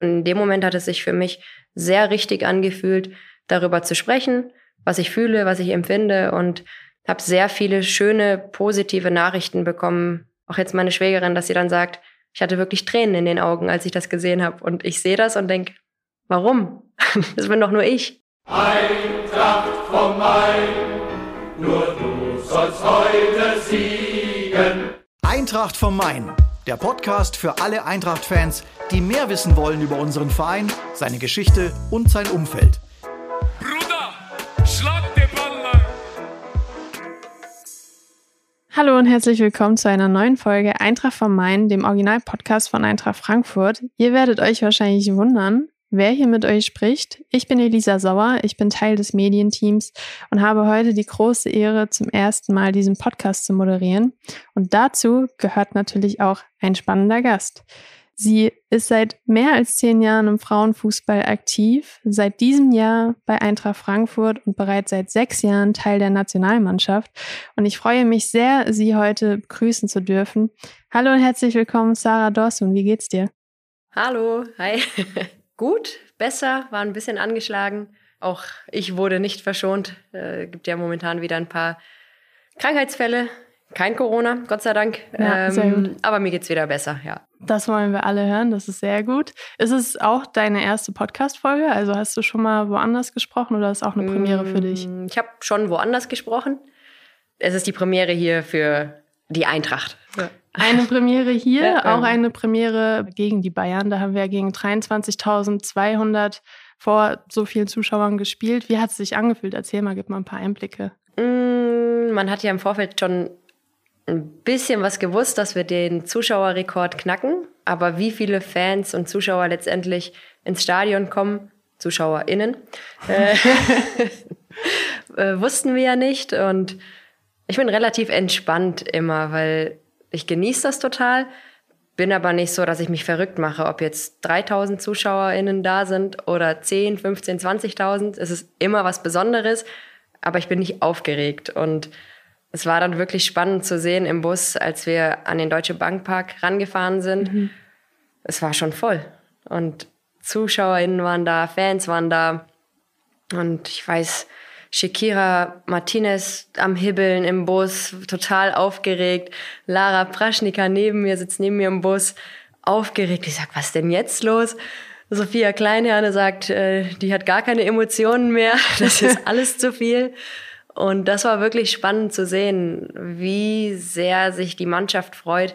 Und in dem Moment hat es sich für mich sehr richtig angefühlt, darüber zu sprechen, was ich fühle, was ich empfinde und habe sehr viele schöne, positive Nachrichten bekommen. Auch jetzt meine Schwägerin, dass sie dann sagt, ich hatte wirklich Tränen in den Augen, als ich das gesehen habe. Und ich sehe das und denke, warum? Das bin doch nur ich. Eintracht vom Main, nur du sollst heute siegen. Eintracht vom Main, der Podcast für alle Eintracht-Fans, die mehr wissen wollen über unseren Verein, seine Geschichte und sein Umfeld. Hallo und herzlich willkommen zu einer neuen Folge Eintracht vom Main, dem Original-Podcast von Eintracht Frankfurt. Ihr werdet euch wahrscheinlich wundern, wer hier mit euch spricht. Ich bin Elisa Sauer, ich bin Teil des Medienteams und habe heute die große Ehre, zum ersten Mal diesen Podcast zu moderieren. Und dazu gehört natürlich auch ein spannender Gast. Sie ist seit mehr als zehn Jahren im Frauenfußball aktiv, seit diesem Jahr bei Eintracht Frankfurt und bereits seit sechs Jahren Teil der Nationalmannschaft. Und ich freue mich sehr, Sie heute begrüßen zu dürfen. Hallo und herzlich willkommen, Sarah Dorsun. Wie geht's dir? Hallo, hi. Gut, besser, war ein bisschen angeschlagen. Auch ich wurde nicht verschont. Äh, gibt ja momentan wieder ein paar Krankheitsfälle. Kein Corona, Gott sei Dank. Ja, ähm, aber mir geht's wieder besser, ja. Das wollen wir alle hören, das ist sehr gut. Ist es auch deine erste Podcast-Folge? Also hast du schon mal woanders gesprochen oder ist es auch eine Premiere für dich? Mm, ich habe schon woanders gesprochen. Es ist die Premiere hier für die Eintracht. Ja. Eine Premiere hier, ja, ähm. auch eine Premiere gegen die Bayern. Da haben wir gegen 23.200 vor so vielen Zuschauern gespielt. Wie hat es sich angefühlt? Erzähl mal, gib mal ein paar Einblicke. Mm, man hat ja im Vorfeld schon ein bisschen was gewusst, dass wir den Zuschauerrekord knacken. Aber wie viele Fans und Zuschauer letztendlich ins Stadion kommen, ZuschauerInnen, äh, äh, wussten wir ja nicht. Und ich bin relativ entspannt immer, weil ich genieße das total. Bin aber nicht so, dass ich mich verrückt mache, ob jetzt 3000 ZuschauerInnen da sind oder 10, 15, 20.000. Es ist immer was Besonderes, aber ich bin nicht aufgeregt. Und es war dann wirklich spannend zu sehen im Bus, als wir an den Deutsche Bankpark rangefahren sind. Mhm. Es war schon voll. Und ZuschauerInnen waren da, Fans waren da. Und ich weiß, Shakira Martinez am Hibbeln im Bus, total aufgeregt. Lara Praschnika neben mir, sitzt neben mir im Bus, aufgeregt. Ich sag, was denn jetzt los? Sophia Kleinherne sagt, äh, die hat gar keine Emotionen mehr. Das ist alles zu viel. Und das war wirklich spannend zu sehen, wie sehr sich die Mannschaft freut,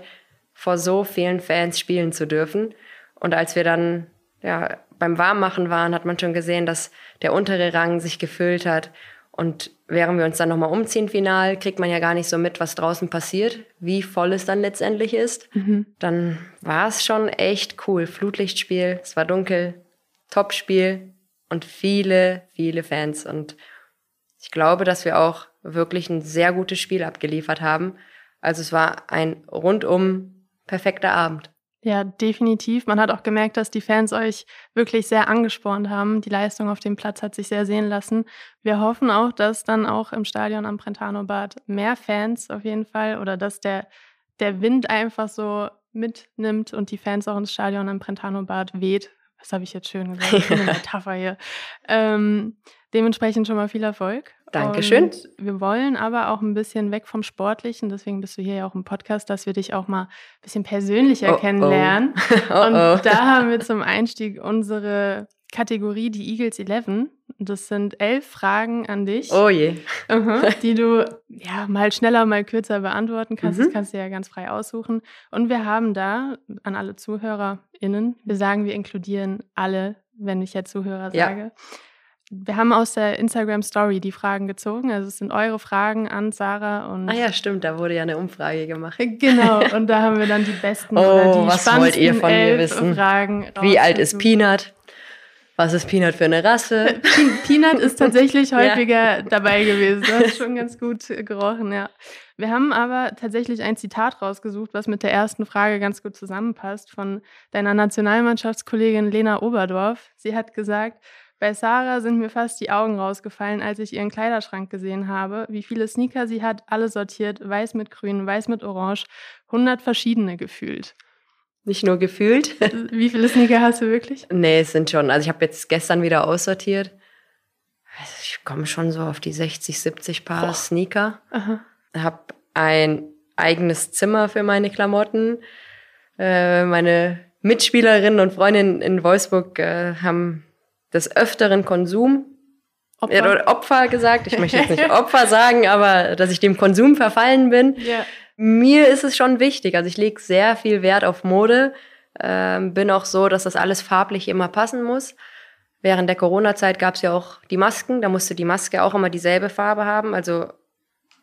vor so vielen Fans spielen zu dürfen. Und als wir dann ja, beim Warmmachen waren, hat man schon gesehen, dass der untere Rang sich gefüllt hat. Und während wir uns dann nochmal umziehen final, kriegt man ja gar nicht so mit, was draußen passiert, wie voll es dann letztendlich ist. Mhm. Dann war es schon echt cool. Flutlichtspiel, es war dunkel, Topspiel und viele, viele Fans. Und ich glaube, dass wir auch wirklich ein sehr gutes Spiel abgeliefert haben. Also es war ein rundum perfekter Abend. Ja, definitiv. Man hat auch gemerkt, dass die Fans euch wirklich sehr angespornt haben. Die Leistung auf dem Platz hat sich sehr sehen lassen. Wir hoffen auch, dass dann auch im Stadion am Brentano Bad mehr Fans auf jeden Fall oder dass der, der Wind einfach so mitnimmt und die Fans auch ins Stadion am Brentano Bad weht. Das habe ich jetzt schön gesagt. Eine Metapher hier. Ähm, dementsprechend schon mal viel Erfolg. Dankeschön. Und wir wollen aber auch ein bisschen weg vom Sportlichen, deswegen bist du hier ja auch im Podcast, dass wir dich auch mal ein bisschen persönlicher oh, kennenlernen. Oh. Und oh, da haben wir zum Einstieg unsere Kategorie, die Eagles 11. Das sind elf Fragen an dich. Oh je. die du ja mal schneller, mal kürzer beantworten kannst. Mhm. Das kannst du ja ganz frei aussuchen. Und wir haben da an alle ZuhörerInnen, wir sagen, wir inkludieren alle, wenn ich jetzt Zuhörer ja. Wir haben aus der Instagram Story die Fragen gezogen. Also es sind eure Fragen an Sarah und. Ah ja, stimmt, da wurde ja eine Umfrage gemacht. Genau, und da haben wir dann die besten oh, oder die was wollt ihr von mir wissen? Fragen. Wie alt ist Peanut? Was ist Peanut für eine Rasse? Peanut ist tatsächlich häufiger ja. dabei gewesen. Das ist schon ganz gut gerochen, ja. Wir haben aber tatsächlich ein Zitat rausgesucht, was mit der ersten Frage ganz gut zusammenpasst, von deiner Nationalmannschaftskollegin Lena Oberdorf. Sie hat gesagt, bei Sarah sind mir fast die Augen rausgefallen, als ich ihren Kleiderschrank gesehen habe, wie viele Sneaker sie hat, alle sortiert, weiß mit grün, weiß mit orange, hundert verschiedene gefühlt. nicht nur gefühlt. Wie viele Sneaker hast du wirklich? Nee, es sind schon. Also ich habe jetzt gestern wieder aussortiert. Also ich komme schon so auf die 60, 70 Paar Boah. Sneaker. Habe ein eigenes Zimmer für meine Klamotten. Äh, meine Mitspielerinnen und Freundinnen in Wolfsburg äh, haben des Öfteren Konsum. Opfer. Opfer gesagt. Ich möchte jetzt nicht Opfer sagen, aber dass ich dem Konsum verfallen bin. Yeah. Mir ist es schon wichtig. Also ich lege sehr viel Wert auf Mode. Ähm, bin auch so, dass das alles farblich immer passen muss. Während der Corona-Zeit gab es ja auch die Masken. Da musste die Maske auch immer dieselbe Farbe haben. Also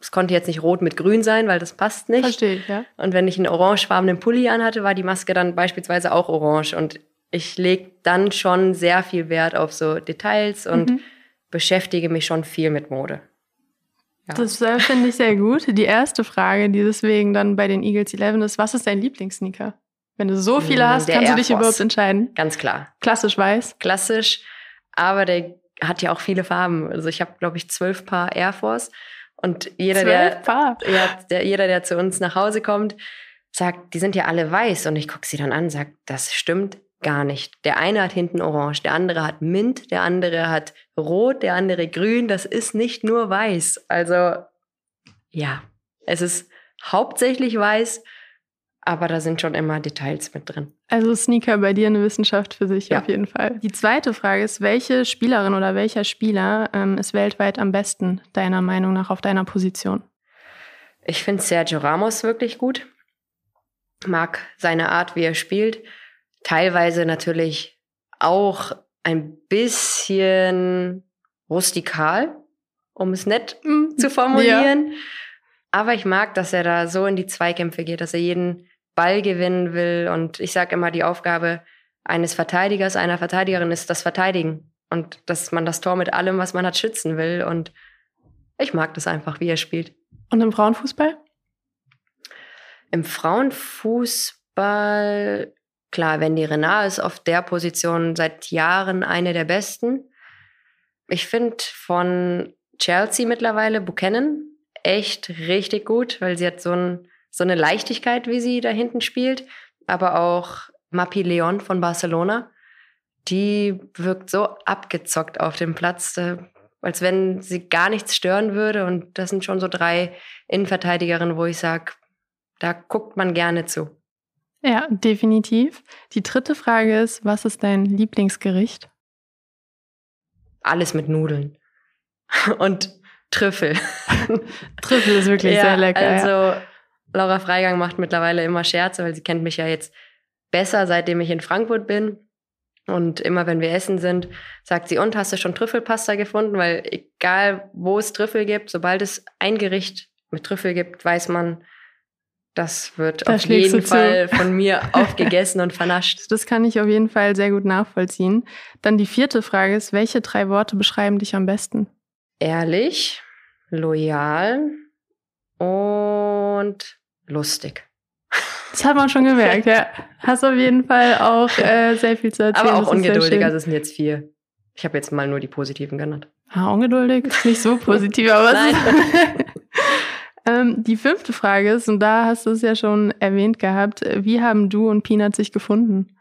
es konnte jetzt nicht rot mit grün sein, weil das passt nicht. Verstehe ich, ja. Und wenn ich einen orangefarbenen Pulli anhatte, war die Maske dann beispielsweise auch orange. Und ich lege dann schon sehr viel Wert auf so Details und mhm. beschäftige mich schon viel mit Mode. Ja. Das äh, finde ich sehr gut. Die erste Frage, die deswegen dann bei den Eagles 11 ist, was ist dein Lieblingssneaker? Wenn du so viele hm, hast, kannst Air du dich Force. überhaupt entscheiden. Ganz klar. Klassisch weiß. Klassisch, aber der hat ja auch viele Farben. Also ich habe, glaube ich, zwölf Paar Air Force. Und jeder, der. Ja, der, jeder, der zu uns nach Hause kommt, sagt, die sind ja alle weiß. Und ich gucke sie dann an, sagt, das stimmt gar nicht. Der eine hat hinten orange, der andere hat Mint, der andere hat rot, der andere grün. Das ist nicht nur weiß. Also ja, es ist hauptsächlich weiß, aber da sind schon immer Details mit drin. Also Sneaker bei dir eine Wissenschaft für sich ja. auf jeden Fall. Die zweite Frage ist, welche Spielerin oder welcher Spieler ähm, ist weltweit am besten, deiner Meinung nach, auf deiner Position? Ich finde Sergio Ramos wirklich gut. Mag seine Art, wie er spielt. Teilweise natürlich auch ein bisschen rustikal, um es nett mm, zu formulieren. Ja. Aber ich mag, dass er da so in die Zweikämpfe geht, dass er jeden Ball gewinnen will. Und ich sage immer, die Aufgabe eines Verteidigers, einer Verteidigerin ist das Verteidigen. Und dass man das Tor mit allem, was man hat, schützen will. Und ich mag das einfach, wie er spielt. Und im Frauenfußball? Im Frauenfußball, klar, Wendy Renard ist auf der Position seit Jahren eine der besten. Ich finde von Chelsea mittlerweile Buchanan echt richtig gut, weil sie hat so ein so eine Leichtigkeit, wie sie da hinten spielt. Aber auch Mapi Leon von Barcelona, die wirkt so abgezockt auf dem Platz, äh, als wenn sie gar nichts stören würde. Und das sind schon so drei Innenverteidigerinnen, wo ich sage, da guckt man gerne zu. Ja, definitiv. Die dritte Frage ist, was ist dein Lieblingsgericht? Alles mit Nudeln. Und Trüffel. Trüffel ist wirklich ja, sehr lecker. Also ja. Laura Freigang macht mittlerweile immer Scherze, weil sie kennt mich ja jetzt besser, seitdem ich in Frankfurt bin. Und immer wenn wir essen sind, sagt sie, und hast du schon Trüffelpasta gefunden? Weil egal, wo es Trüffel gibt, sobald es ein Gericht mit Trüffel gibt, weiß man, das wird da auf jeden Fall von mir aufgegessen und vernascht. Das kann ich auf jeden Fall sehr gut nachvollziehen. Dann die vierte Frage ist, welche drei Worte beschreiben dich am besten? Ehrlich, loyal und lustig. Das hat man schon gemerkt, ja. Hast auf jeden Fall auch äh, sehr viel zu erzählen. Aber auch ungeduldig, also es sind jetzt vier. Ich habe jetzt mal nur die positiven genannt. Ah, ungeduldig? Nicht so positiv, aber Nein. Ähm, Die fünfte Frage ist, und da hast du es ja schon erwähnt gehabt, wie haben du und Peanut sich gefunden?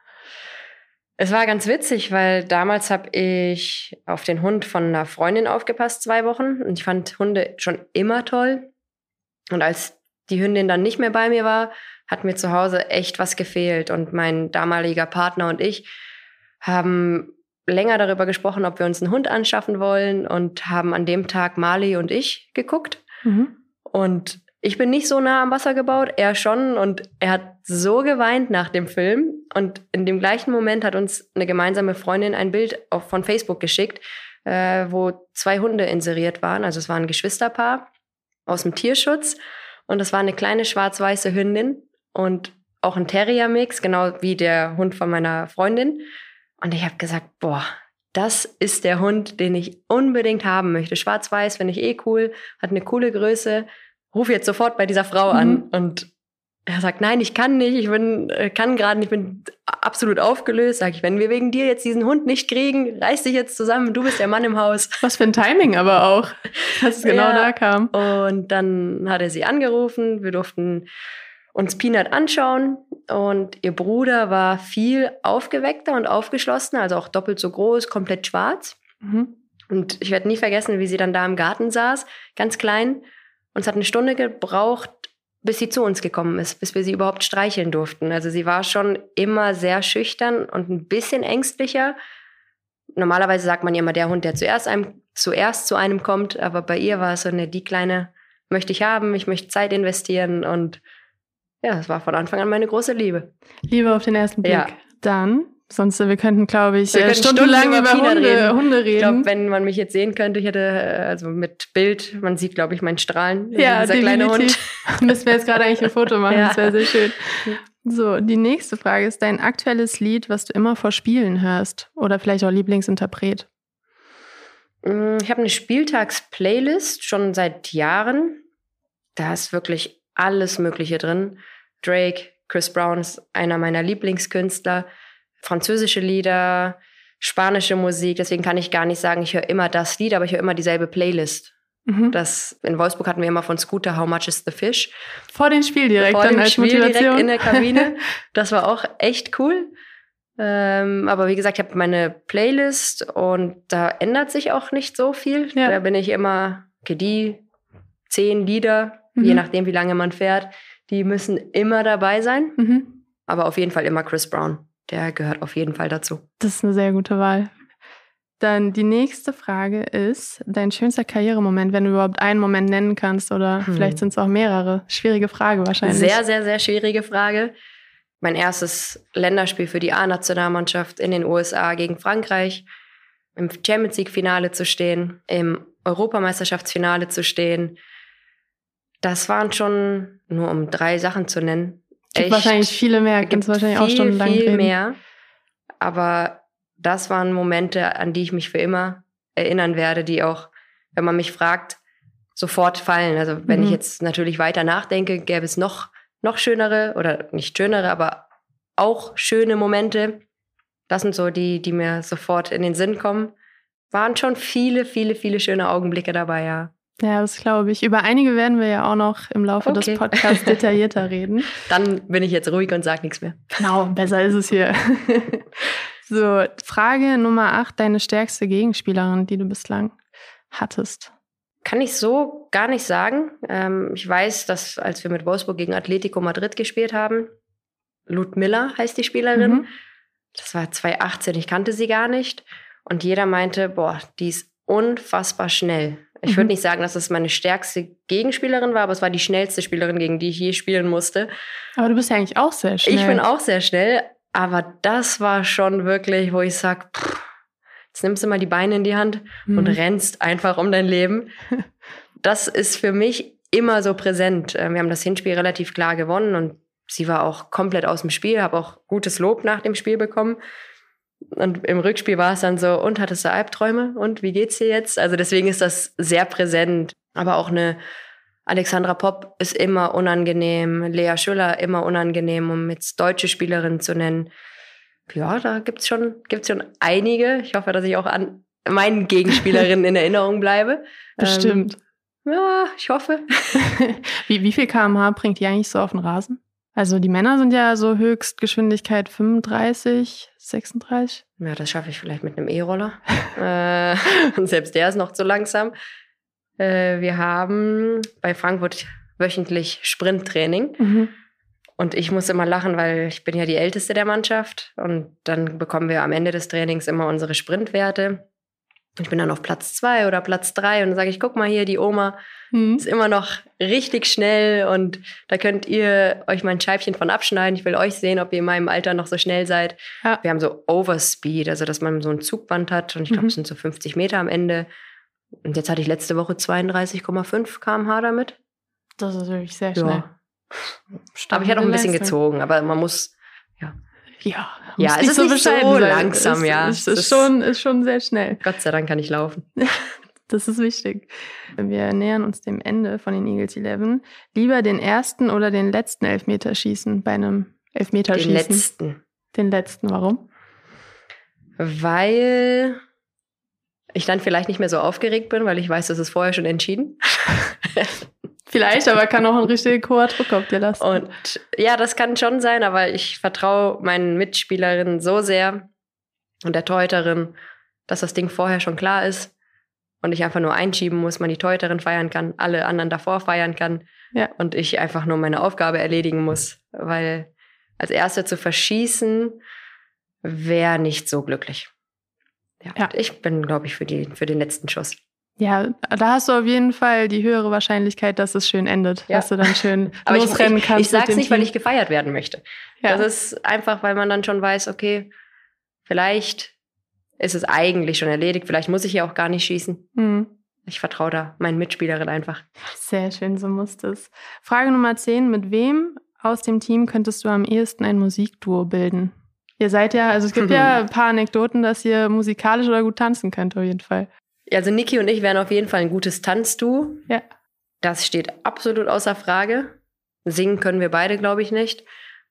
Es war ganz witzig, weil damals habe ich auf den Hund von einer Freundin aufgepasst, zwei Wochen. Und ich fand Hunde schon immer toll. Und als die Hündin dann nicht mehr bei mir war, hat mir zu Hause echt was gefehlt. Und mein damaliger Partner und ich haben länger darüber gesprochen, ob wir uns einen Hund anschaffen wollen und haben an dem Tag Mali und ich geguckt. Mhm. Und ich bin nicht so nah am Wasser gebaut, er schon. Und er hat so geweint nach dem Film. Und in dem gleichen Moment hat uns eine gemeinsame Freundin ein Bild auf, von Facebook geschickt, äh, wo zwei Hunde inseriert waren. Also es war ein Geschwisterpaar aus dem Tierschutz. Und das war eine kleine schwarz-weiße Hündin und auch ein Terrier-Mix, genau wie der Hund von meiner Freundin. Und ich habe gesagt, boah, das ist der Hund, den ich unbedingt haben möchte. Schwarz-Weiß finde ich eh cool, hat eine coole Größe. Ruf jetzt sofort bei dieser Frau an. Mhm. Und er sagt, nein, ich kann nicht, ich bin, äh, kann gerade nicht, ich bin absolut aufgelöst. Sag ich, wenn wir wegen dir jetzt diesen Hund nicht kriegen, reiß dich jetzt zusammen, du bist der Mann im Haus. Was für ein Timing aber auch, dass es genau ja, da kam. Und dann hat er sie angerufen, wir durften uns Peanut anschauen. Und ihr Bruder war viel aufgeweckter und aufgeschlossener, also auch doppelt so groß, komplett schwarz. Mhm. Und ich werde nie vergessen, wie sie dann da im Garten saß, ganz klein. Und es hat eine Stunde gebraucht, bis sie zu uns gekommen ist, bis wir sie überhaupt streicheln durften. Also sie war schon immer sehr schüchtern und ein bisschen ängstlicher. Normalerweise sagt man ja immer der Hund, der zuerst, einem, zuerst zu einem kommt, aber bei ihr war es so eine, die kleine möchte ich haben, ich möchte Zeit investieren und ja, es war von Anfang an meine große Liebe. Liebe auf den ersten Blick. Ja. Dann Sonst, wir könnten, glaube ich, wir stundenlang über, über Hunde, reden. Hunde reden. Ich glaube, wenn man mich jetzt sehen könnte, ich hätte, äh, also mit Bild, man sieht, glaube ich, meinen Strahlen. Ja, dieser kleine Hund. Müssen wir jetzt gerade eigentlich ein Foto machen, ja. das wäre sehr schön. So, die nächste Frage ist dein aktuelles Lied, was du immer vor Spielen hörst oder vielleicht auch Lieblingsinterpret? Mm, ich habe eine Spieltags-Playlist schon seit Jahren. Da ist wirklich alles Mögliche drin. Drake, Chris Brown ist einer meiner Lieblingskünstler französische Lieder, spanische Musik. Deswegen kann ich gar nicht sagen, ich höre immer das Lied, aber ich höre immer dieselbe Playlist. Mhm. Das, in Wolfsburg hatten wir immer von Scooter How Much is the Fish. Vor dem Spiel direkt Vor dem Spiel Motivation. direkt in der Kabine. Das war auch echt cool. Ähm, aber wie gesagt, ich habe meine Playlist und da ändert sich auch nicht so viel. Ja. Da bin ich immer, okay, die zehn Lieder, mhm. je nachdem, wie lange man fährt, die müssen immer dabei sein. Mhm. Aber auf jeden Fall immer Chris Brown der gehört auf jeden Fall dazu. Das ist eine sehr gute Wahl. Dann die nächste Frage ist, dein schönster Karrieremoment, wenn du überhaupt einen Moment nennen kannst oder hm. vielleicht sind es auch mehrere. Schwierige Frage wahrscheinlich. Sehr, sehr, sehr schwierige Frage. Mein erstes Länderspiel für die A-Nationalmannschaft in den USA gegen Frankreich, im Champions League-Finale zu stehen, im Europameisterschaftsfinale zu stehen. Das waren schon, nur um drei Sachen zu nennen, gibt wahrscheinlich viele mehr, gibt es wahrscheinlich viel, auch stundenlang viel reden. mehr. Aber das waren Momente, an die ich mich für immer erinnern werde, die auch, wenn man mich fragt, sofort fallen. Also wenn mhm. ich jetzt natürlich weiter nachdenke, gäbe es noch, noch schönere oder nicht schönere, aber auch schöne Momente. Das sind so die, die mir sofort in den Sinn kommen. Waren schon viele, viele, viele schöne Augenblicke dabei, ja. Ja, das glaube ich. Über einige werden wir ja auch noch im Laufe okay. des Podcasts detaillierter reden. Dann bin ich jetzt ruhig und sage nichts mehr. Genau, besser ist es hier. so, Frage Nummer 8, deine stärkste Gegenspielerin, die du bislang hattest. Kann ich so gar nicht sagen. Ähm, ich weiß, dass als wir mit Wolfsburg gegen Atletico Madrid gespielt haben, Ludmilla heißt die Spielerin. Mhm. Das war 2018, ich kannte sie gar nicht. Und jeder meinte, boah, die ist unfassbar schnell. Ich würde mhm. nicht sagen, dass es meine stärkste Gegenspielerin war, aber es war die schnellste Spielerin, gegen die ich je spielen musste. Aber du bist ja eigentlich auch sehr schnell. Ich bin auch sehr schnell, aber das war schon wirklich, wo ich sage, jetzt nimmst du mal die Beine in die Hand mhm. und rennst einfach um dein Leben. Das ist für mich immer so präsent. Äh, wir haben das Hinspiel relativ klar gewonnen und sie war auch komplett aus dem Spiel, habe auch gutes Lob nach dem Spiel bekommen. Und im Rückspiel war es dann so, und hattest du Albträume? Und wie geht's dir jetzt? Also deswegen ist das sehr präsent. Aber auch eine Alexandra Popp ist immer unangenehm, Lea Schüller immer unangenehm, um jetzt deutsche Spielerinnen zu nennen. Ja, da gibt's schon, gibt's schon einige. Ich hoffe, dass ich auch an meinen Gegenspielerinnen in Erinnerung bleibe. Bestimmt. Ähm, ja, ich hoffe. wie, wie viel kmh bringt die eigentlich so auf den Rasen? Also die Männer sind ja so Höchstgeschwindigkeit 35, 36. Ja, das schaffe ich vielleicht mit einem E-Roller. äh, und selbst der ist noch zu langsam. Äh, wir haben bei Frankfurt wöchentlich Sprinttraining. Mhm. Und ich muss immer lachen, weil ich bin ja die Älteste der Mannschaft. Und dann bekommen wir am Ende des Trainings immer unsere Sprintwerte. Ich bin dann auf Platz zwei oder Platz drei und dann sage ich, guck mal hier, die Oma mhm. ist immer noch richtig schnell und da könnt ihr euch mal ein Scheibchen von abschneiden. Ich will euch sehen, ob ihr in meinem Alter noch so schnell seid. Ja. Wir haben so Overspeed, also dass man so ein Zugband hat und ich glaube, mhm. es sind so 50 Meter am Ende. Und jetzt hatte ich letzte Woche 32,5 kmh damit. Das ist wirklich sehr schnell. Ja. Aber ich hatte auch ein bisschen gezogen, aber man muss, ja, ja, es ist so nicht so langsam, ist, ja. Es ist, ist, schon, ist schon sehr schnell. Gott sei Dank kann ich laufen. das ist wichtig. Wir nähern uns dem Ende von den Eagles 11. Lieber den ersten oder den letzten Elfmeterschießen bei einem Elfmeterschießen? Den letzten. Den letzten, warum? Weil ich dann vielleicht nicht mehr so aufgeregt bin, weil ich weiß, das ist vorher schon entschieden. Vielleicht, aber kann auch ein richtig hoher Druck auf dir lassen. Und ja, das kann schon sein, aber ich vertraue meinen Mitspielerinnen so sehr und der Teuterin, dass das Ding vorher schon klar ist und ich einfach nur einschieben muss, man die Teuterin feiern kann, alle anderen davor feiern kann ja. und ich einfach nur meine Aufgabe erledigen muss, weil als Erste zu verschießen wäre nicht so glücklich. Ja, ja. ich bin, glaube ich, für, die, für den letzten Schuss. Ja, da hast du auf jeden Fall die höhere Wahrscheinlichkeit, dass es schön endet, ja. dass du dann schön Aber losrennen ich, kannst. Ich, ich sage es nicht, Team. weil ich gefeiert werden möchte. Ja. Das ist einfach, weil man dann schon weiß, okay, vielleicht ist es eigentlich schon erledigt, vielleicht muss ich ja auch gar nicht schießen. Mhm. Ich vertraue da meinen Mitspielerin einfach. Sehr schön, so muss das. Frage Nummer 10. Mit wem aus dem Team könntest du am ehesten ein Musikduo bilden? Ihr seid ja, also es gibt ja ein paar Anekdoten, dass ihr musikalisch oder gut tanzen könnt, auf jeden Fall. Also Niki und ich wären auf jeden Fall ein gutes Tanzduo. Ja. Das steht absolut außer Frage. Singen können wir beide, glaube ich, nicht.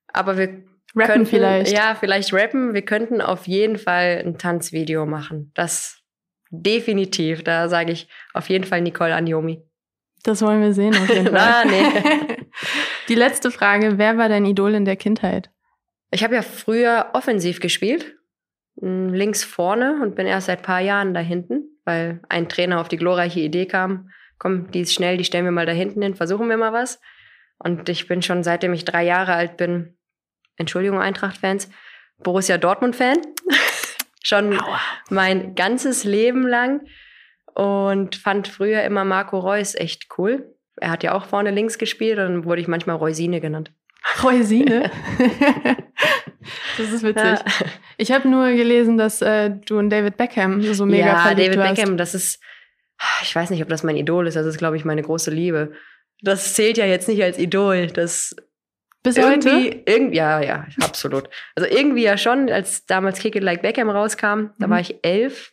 Aber wir rappen könnten, vielleicht. Ja, vielleicht rappen. Wir könnten auf jeden Fall ein Tanzvideo machen. Das definitiv. Da sage ich auf jeden Fall Nicole Anjomi. Das wollen wir sehen auf jeden Fall. ah, nee. Die letzte Frage, wer war dein Idol in der Kindheit? Ich habe ja früher offensiv gespielt, hm, links vorne und bin erst seit ein paar Jahren da hinten weil ein Trainer auf die glorreiche Idee kam, komm, die ist schnell, die stellen wir mal da hinten hin, versuchen wir mal was. Und ich bin schon seitdem ich drei Jahre alt bin, Entschuldigung, Eintracht-Fans, Borussia Dortmund-Fan. schon Aua. mein ganzes Leben lang und fand früher immer Marco Reus echt cool. Er hat ja auch vorne links gespielt und dann wurde ich manchmal Reusine genannt. Reusine? das ist witzig. Ja. Ich habe nur gelesen, dass äh, du und David Beckham so mega ja, verliebt David hast. Beckham, das ist, ich weiß nicht, ob das mein Idol ist, das ist, glaube ich, meine große Liebe. Das zählt ja jetzt nicht als Idol. Das bis irgendwie, heute? Irgendwie, ja, ja, absolut. Also irgendwie ja schon, als damals Kick It Like Beckham rauskam, da mhm. war ich elf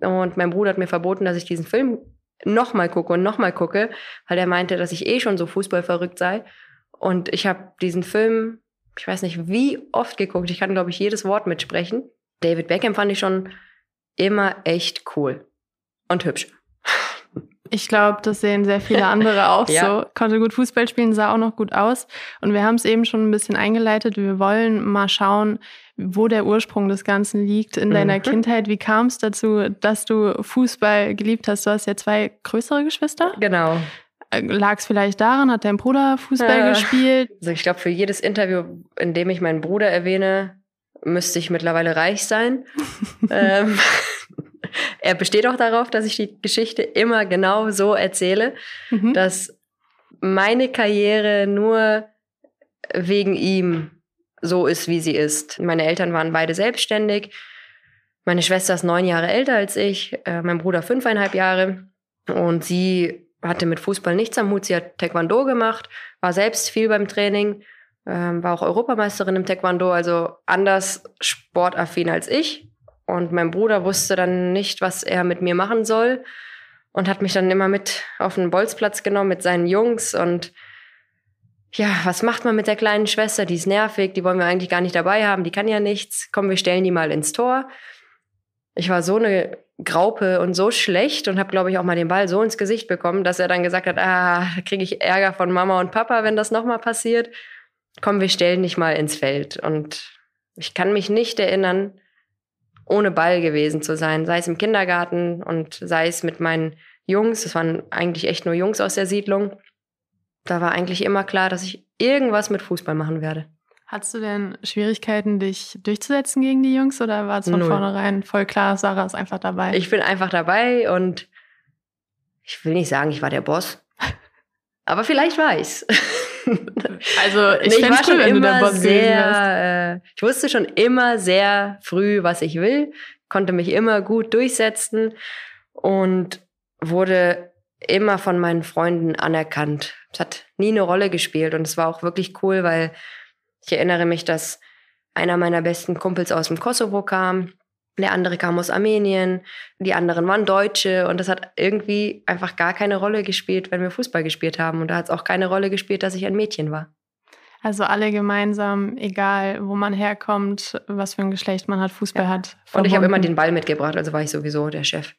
und mein Bruder hat mir verboten, dass ich diesen Film nochmal gucke und nochmal gucke, weil er meinte, dass ich eh schon so fußballverrückt sei. Und ich habe diesen Film, ich weiß nicht wie oft geguckt, ich kann, glaube ich, jedes Wort mitsprechen. David Beckham fand ich schon immer echt cool und hübsch. Ich glaube, das sehen sehr viele andere auch ja. so. Konnte gut Fußball spielen, sah auch noch gut aus. Und wir haben es eben schon ein bisschen eingeleitet. Wir wollen mal schauen, wo der Ursprung des Ganzen liegt in deiner mhm. Kindheit. Wie kam es dazu, dass du Fußball geliebt hast? Du hast ja zwei größere Geschwister. Genau. Lag es vielleicht daran, hat dein Bruder Fußball ja. gespielt? Also ich glaube, für jedes Interview, in dem ich meinen Bruder erwähne, müsste ich mittlerweile reich sein. ähm, er besteht auch darauf, dass ich die Geschichte immer genau so erzähle, mhm. dass meine Karriere nur wegen ihm so ist, wie sie ist. Meine Eltern waren beide selbstständig. Meine Schwester ist neun Jahre älter als ich, äh, mein Bruder fünfeinhalb Jahre. Und sie hatte mit Fußball nichts am Hut. Sie hat Taekwondo gemacht, war selbst viel beim Training, ähm, war auch Europameisterin im Taekwondo, also anders sportaffin als ich. Und mein Bruder wusste dann nicht, was er mit mir machen soll und hat mich dann immer mit auf den Bolzplatz genommen mit seinen Jungs und ja, was macht man mit der kleinen Schwester? Die ist nervig, die wollen wir eigentlich gar nicht dabei haben, die kann ja nichts. Komm, wir stellen die mal ins Tor. Ich war so eine Graupe und so schlecht und habe, glaube ich, auch mal den Ball so ins Gesicht bekommen, dass er dann gesagt hat, ah, kriege ich Ärger von Mama und Papa, wenn das nochmal passiert. Komm, wir stellen dich mal ins Feld. Und ich kann mich nicht erinnern, ohne Ball gewesen zu sein, sei es im Kindergarten und sei es mit meinen Jungs. Das waren eigentlich echt nur Jungs aus der Siedlung. Da war eigentlich immer klar, dass ich irgendwas mit Fußball machen werde. Hattest du denn Schwierigkeiten, dich durchzusetzen gegen die Jungs oder war es von Null. vornherein voll klar, Sarah ist einfach dabei? Ich bin einfach dabei und ich will nicht sagen, ich war der Boss. Aber vielleicht war ich's. Also ich, ich war schon cool, immer sehr, äh, ich wusste schon immer sehr früh, was ich will, konnte mich immer gut durchsetzen und wurde immer von meinen Freunden anerkannt. Es hat nie eine Rolle gespielt und es war auch wirklich cool, weil ich erinnere mich, dass einer meiner besten Kumpels aus dem Kosovo kam, der andere kam aus Armenien, die anderen waren Deutsche und das hat irgendwie einfach gar keine Rolle gespielt, wenn wir Fußball gespielt haben. Und da hat es auch keine Rolle gespielt, dass ich ein Mädchen war. Also alle gemeinsam, egal wo man herkommt, was für ein Geschlecht man hat, Fußball ja. hat. Verbunden. Und ich habe immer den Ball mitgebracht, also war ich sowieso der Chef.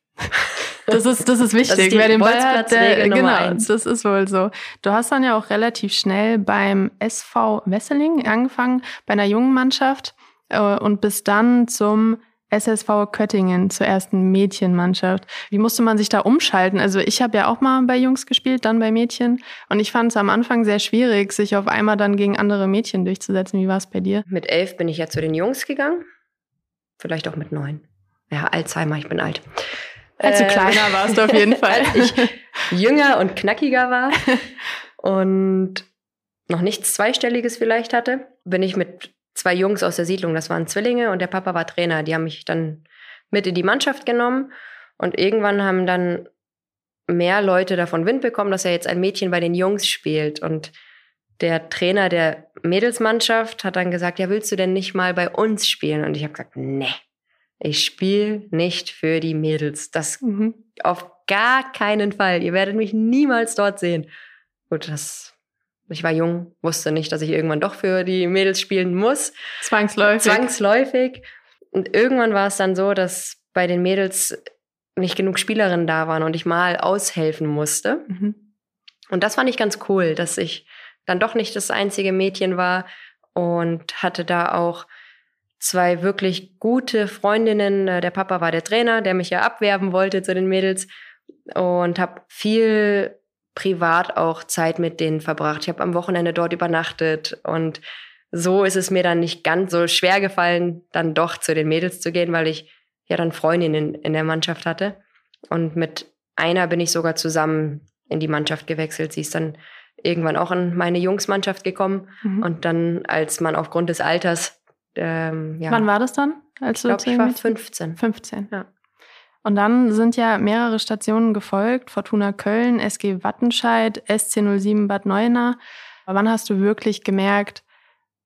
Das ist, das ist wichtig. Das ist Wer den Ball hat, der, genau, das ist wohl so. Du hast dann ja auch relativ schnell beim SV Wesseling angefangen, bei einer jungen Mannschaft äh, und bis dann zum SSV Köttingen zur ersten Mädchenmannschaft. Wie musste man sich da umschalten? Also ich habe ja auch mal bei Jungs gespielt, dann bei Mädchen. Und ich fand es am Anfang sehr schwierig, sich auf einmal dann gegen andere Mädchen durchzusetzen. Wie war es bei dir? Mit elf bin ich ja zu den Jungs gegangen. Vielleicht auch mit neun. Ja, Alzheimer, ich bin alt. Als du äh, kleiner warst auf jeden Fall. als ich jünger und knackiger war und noch nichts Zweistelliges vielleicht hatte, bin ich mit zwei Jungs aus der Siedlung, das waren Zwillinge und der Papa war Trainer. Die haben mich dann mit in die Mannschaft genommen und irgendwann haben dann mehr Leute davon Wind bekommen, dass er jetzt ein Mädchen bei den Jungs spielt und der Trainer der Mädelsmannschaft hat dann gesagt, ja, willst du denn nicht mal bei uns spielen? Und ich habe gesagt, nee, ich spiele nicht für die Mädels. Das mhm. auf gar keinen Fall. Ihr werdet mich niemals dort sehen. Gut, das ich war jung, wusste nicht, dass ich irgendwann doch für die Mädels spielen muss. Zwangsläufig. Zwangsläufig. Und irgendwann war es dann so, dass bei den Mädels nicht genug Spielerinnen da waren und ich mal aushelfen musste. Mhm. Und das fand ich ganz cool, dass ich dann doch nicht das einzige Mädchen war und hatte da auch zwei wirklich gute Freundinnen. Der Papa war der Trainer, der mich ja abwerben wollte zu den Mädels und habe viel privat auch Zeit mit denen verbracht. Ich habe am Wochenende dort übernachtet und so ist es mir dann nicht ganz so schwer gefallen, dann doch zu den Mädels zu gehen, weil ich ja dann Freundinnen in der Mannschaft hatte. Und mit einer bin ich sogar zusammen in die Mannschaft gewechselt. Sie ist dann irgendwann auch in meine Jungsmannschaft gekommen. Mhm. Und dann, als man aufgrund des Alters. Ähm, ja, Wann war das dann? Als ich glaube, ich war 15. 15. Ja. Und dann sind ja mehrere Stationen gefolgt. Fortuna Köln, SG Wattenscheid, SC07 Bad Neuenahr. Wann hast du wirklich gemerkt,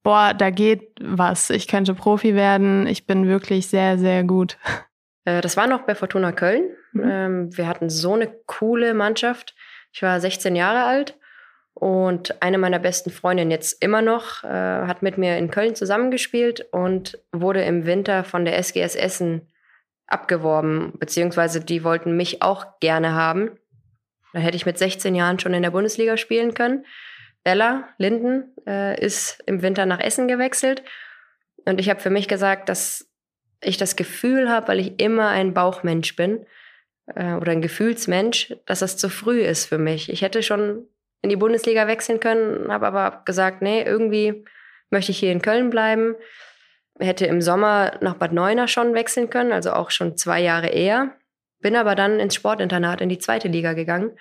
boah, da geht was. Ich könnte Profi werden. Ich bin wirklich sehr, sehr gut. Äh, das war noch bei Fortuna Köln. Mhm. Ähm, wir hatten so eine coole Mannschaft. Ich war 16 Jahre alt und eine meiner besten Freundinnen jetzt immer noch äh, hat mit mir in Köln zusammengespielt und wurde im Winter von der SGS Essen abgeworben, beziehungsweise die wollten mich auch gerne haben. Dann hätte ich mit 16 Jahren schon in der Bundesliga spielen können. Bella Linden äh, ist im Winter nach Essen gewechselt. Und ich habe für mich gesagt, dass ich das Gefühl habe, weil ich immer ein Bauchmensch bin äh, oder ein Gefühlsmensch, dass das zu früh ist für mich. Ich hätte schon in die Bundesliga wechseln können, habe aber gesagt, nee, irgendwie möchte ich hier in Köln bleiben hätte im Sommer nach Bad Neuenahr schon wechseln können, also auch schon zwei Jahre eher. Bin aber dann ins Sportinternat in die zweite Liga gegangen,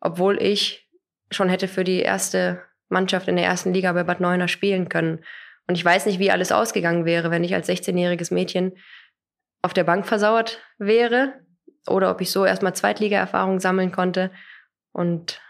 obwohl ich schon hätte für die erste Mannschaft in der ersten Liga bei Bad Neuenahr spielen können. Und ich weiß nicht, wie alles ausgegangen wäre, wenn ich als 16-jähriges Mädchen auf der Bank versauert wäre oder ob ich so erstmal Zweitliga-Erfahrung sammeln konnte. Und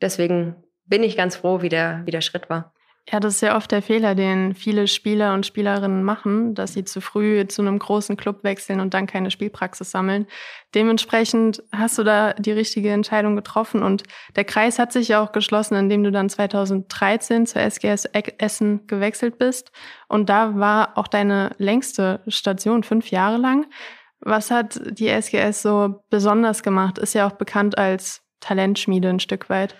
deswegen bin ich ganz froh, wie der, wie der Schritt war. Ja, das ist ja oft der Fehler, den viele Spieler und Spielerinnen machen, dass sie zu früh zu einem großen Club wechseln und dann keine Spielpraxis sammeln. Dementsprechend hast du da die richtige Entscheidung getroffen und der Kreis hat sich ja auch geschlossen, indem du dann 2013 zur SGS Essen gewechselt bist und da war auch deine längste Station, fünf Jahre lang. Was hat die SGS so besonders gemacht? Ist ja auch bekannt als Talentschmiede ein Stück weit.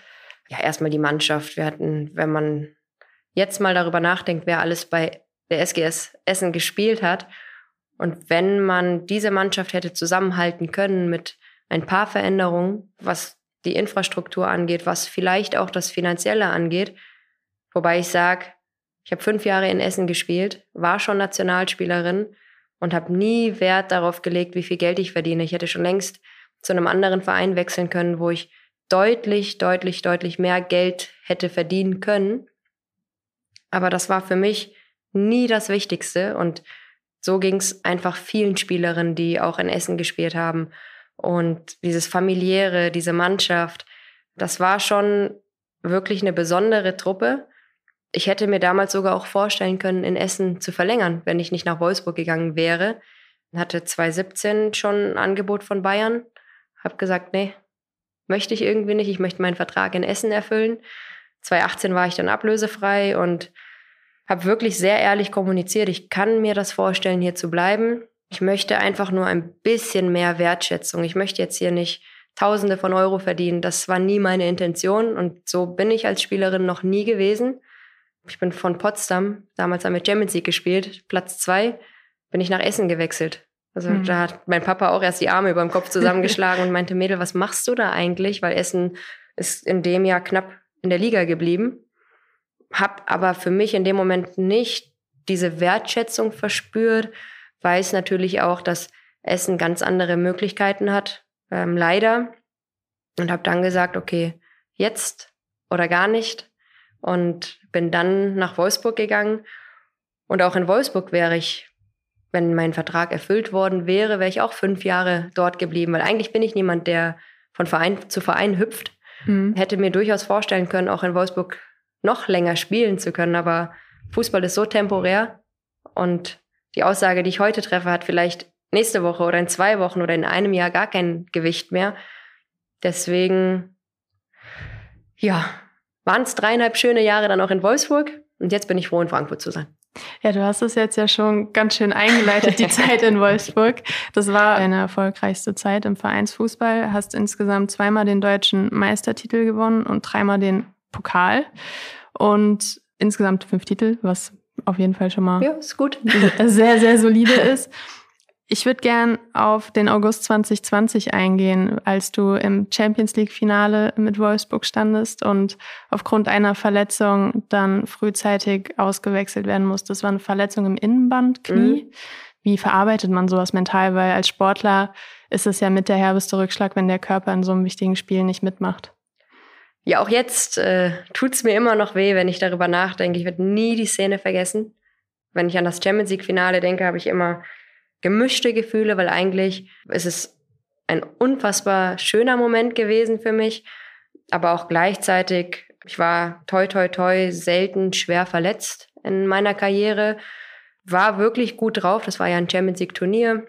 Ja, erstmal die Mannschaft. Wir hatten, wenn man jetzt mal darüber nachdenkt, wer alles bei der SGS Essen gespielt hat. Und wenn man diese Mannschaft hätte zusammenhalten können mit ein paar Veränderungen, was die Infrastruktur angeht, was vielleicht auch das Finanzielle angeht, wobei ich sage, ich habe fünf Jahre in Essen gespielt, war schon Nationalspielerin und habe nie Wert darauf gelegt, wie viel Geld ich verdiene. Ich hätte schon längst zu einem anderen Verein wechseln können, wo ich deutlich, deutlich, deutlich mehr Geld hätte verdienen können. Aber das war für mich nie das Wichtigste. Und so ging es einfach vielen Spielerinnen, die auch in Essen gespielt haben. Und dieses familiäre, diese Mannschaft, das war schon wirklich eine besondere Truppe. Ich hätte mir damals sogar auch vorstellen können, in Essen zu verlängern, wenn ich nicht nach Wolfsburg gegangen wäre. Hatte 2017 schon ein Angebot von Bayern. Hab gesagt, nee, möchte ich irgendwie nicht. Ich möchte meinen Vertrag in Essen erfüllen. 2018 war ich dann ablösefrei und habe wirklich sehr ehrlich kommuniziert. Ich kann mir das vorstellen, hier zu bleiben. Ich möchte einfach nur ein bisschen mehr Wertschätzung. Ich möchte jetzt hier nicht Tausende von Euro verdienen. Das war nie meine Intention und so bin ich als Spielerin noch nie gewesen. Ich bin von Potsdam, damals haben wir Champions League gespielt, Platz zwei, bin ich nach Essen gewechselt. Also mhm. da hat mein Papa auch erst die Arme über dem Kopf zusammengeschlagen und meinte, Mädel, was machst du da eigentlich? Weil Essen ist in dem Jahr knapp in der Liga geblieben. Hab aber für mich in dem Moment nicht diese Wertschätzung verspürt, weiß natürlich auch, dass Essen ganz andere Möglichkeiten hat, ähm, leider. Und habe dann gesagt, okay, jetzt oder gar nicht. Und bin dann nach Wolfsburg gegangen. Und auch in Wolfsburg wäre ich, wenn mein Vertrag erfüllt worden wäre, wäre ich auch fünf Jahre dort geblieben. Weil eigentlich bin ich niemand, der von Verein zu Verein hüpft. Mhm. Hätte mir durchaus vorstellen können, auch in Wolfsburg noch länger spielen zu können. Aber Fußball ist so temporär und die Aussage, die ich heute treffe, hat vielleicht nächste Woche oder in zwei Wochen oder in einem Jahr gar kein Gewicht mehr. Deswegen, ja, waren es dreieinhalb schöne Jahre dann auch in Wolfsburg und jetzt bin ich froh, in Frankfurt zu sein. Ja, du hast es jetzt ja schon ganz schön eingeleitet, die Zeit in Wolfsburg. Das war deine erfolgreichste Zeit im Vereinsfußball. Hast insgesamt zweimal den deutschen Meistertitel gewonnen und dreimal den Pokal. Und insgesamt fünf Titel, was auf jeden Fall schon mal ja, ist gut. sehr, sehr solide ist. Ich würde gern auf den August 2020 eingehen, als du im Champions League Finale mit Wolfsburg standest und aufgrund einer Verletzung dann frühzeitig ausgewechselt werden musste. Das war eine Verletzung im Innenbandknie. Mhm. Wie verarbeitet man sowas mental? Weil als Sportler ist es ja mit der herbeste Rückschlag, wenn der Körper in so einem wichtigen Spiel nicht mitmacht. Ja, auch jetzt äh, tut es mir immer noch weh, wenn ich darüber nachdenke. Ich werde nie die Szene vergessen. Wenn ich an das Champions League Finale denke, habe ich immer gemischte Gefühle, weil eigentlich ist es ein unfassbar schöner Moment gewesen für mich, aber auch gleichzeitig, ich war toi toi toi selten schwer verletzt in meiner Karriere, war wirklich gut drauf, das war ja ein Champions League Turnier,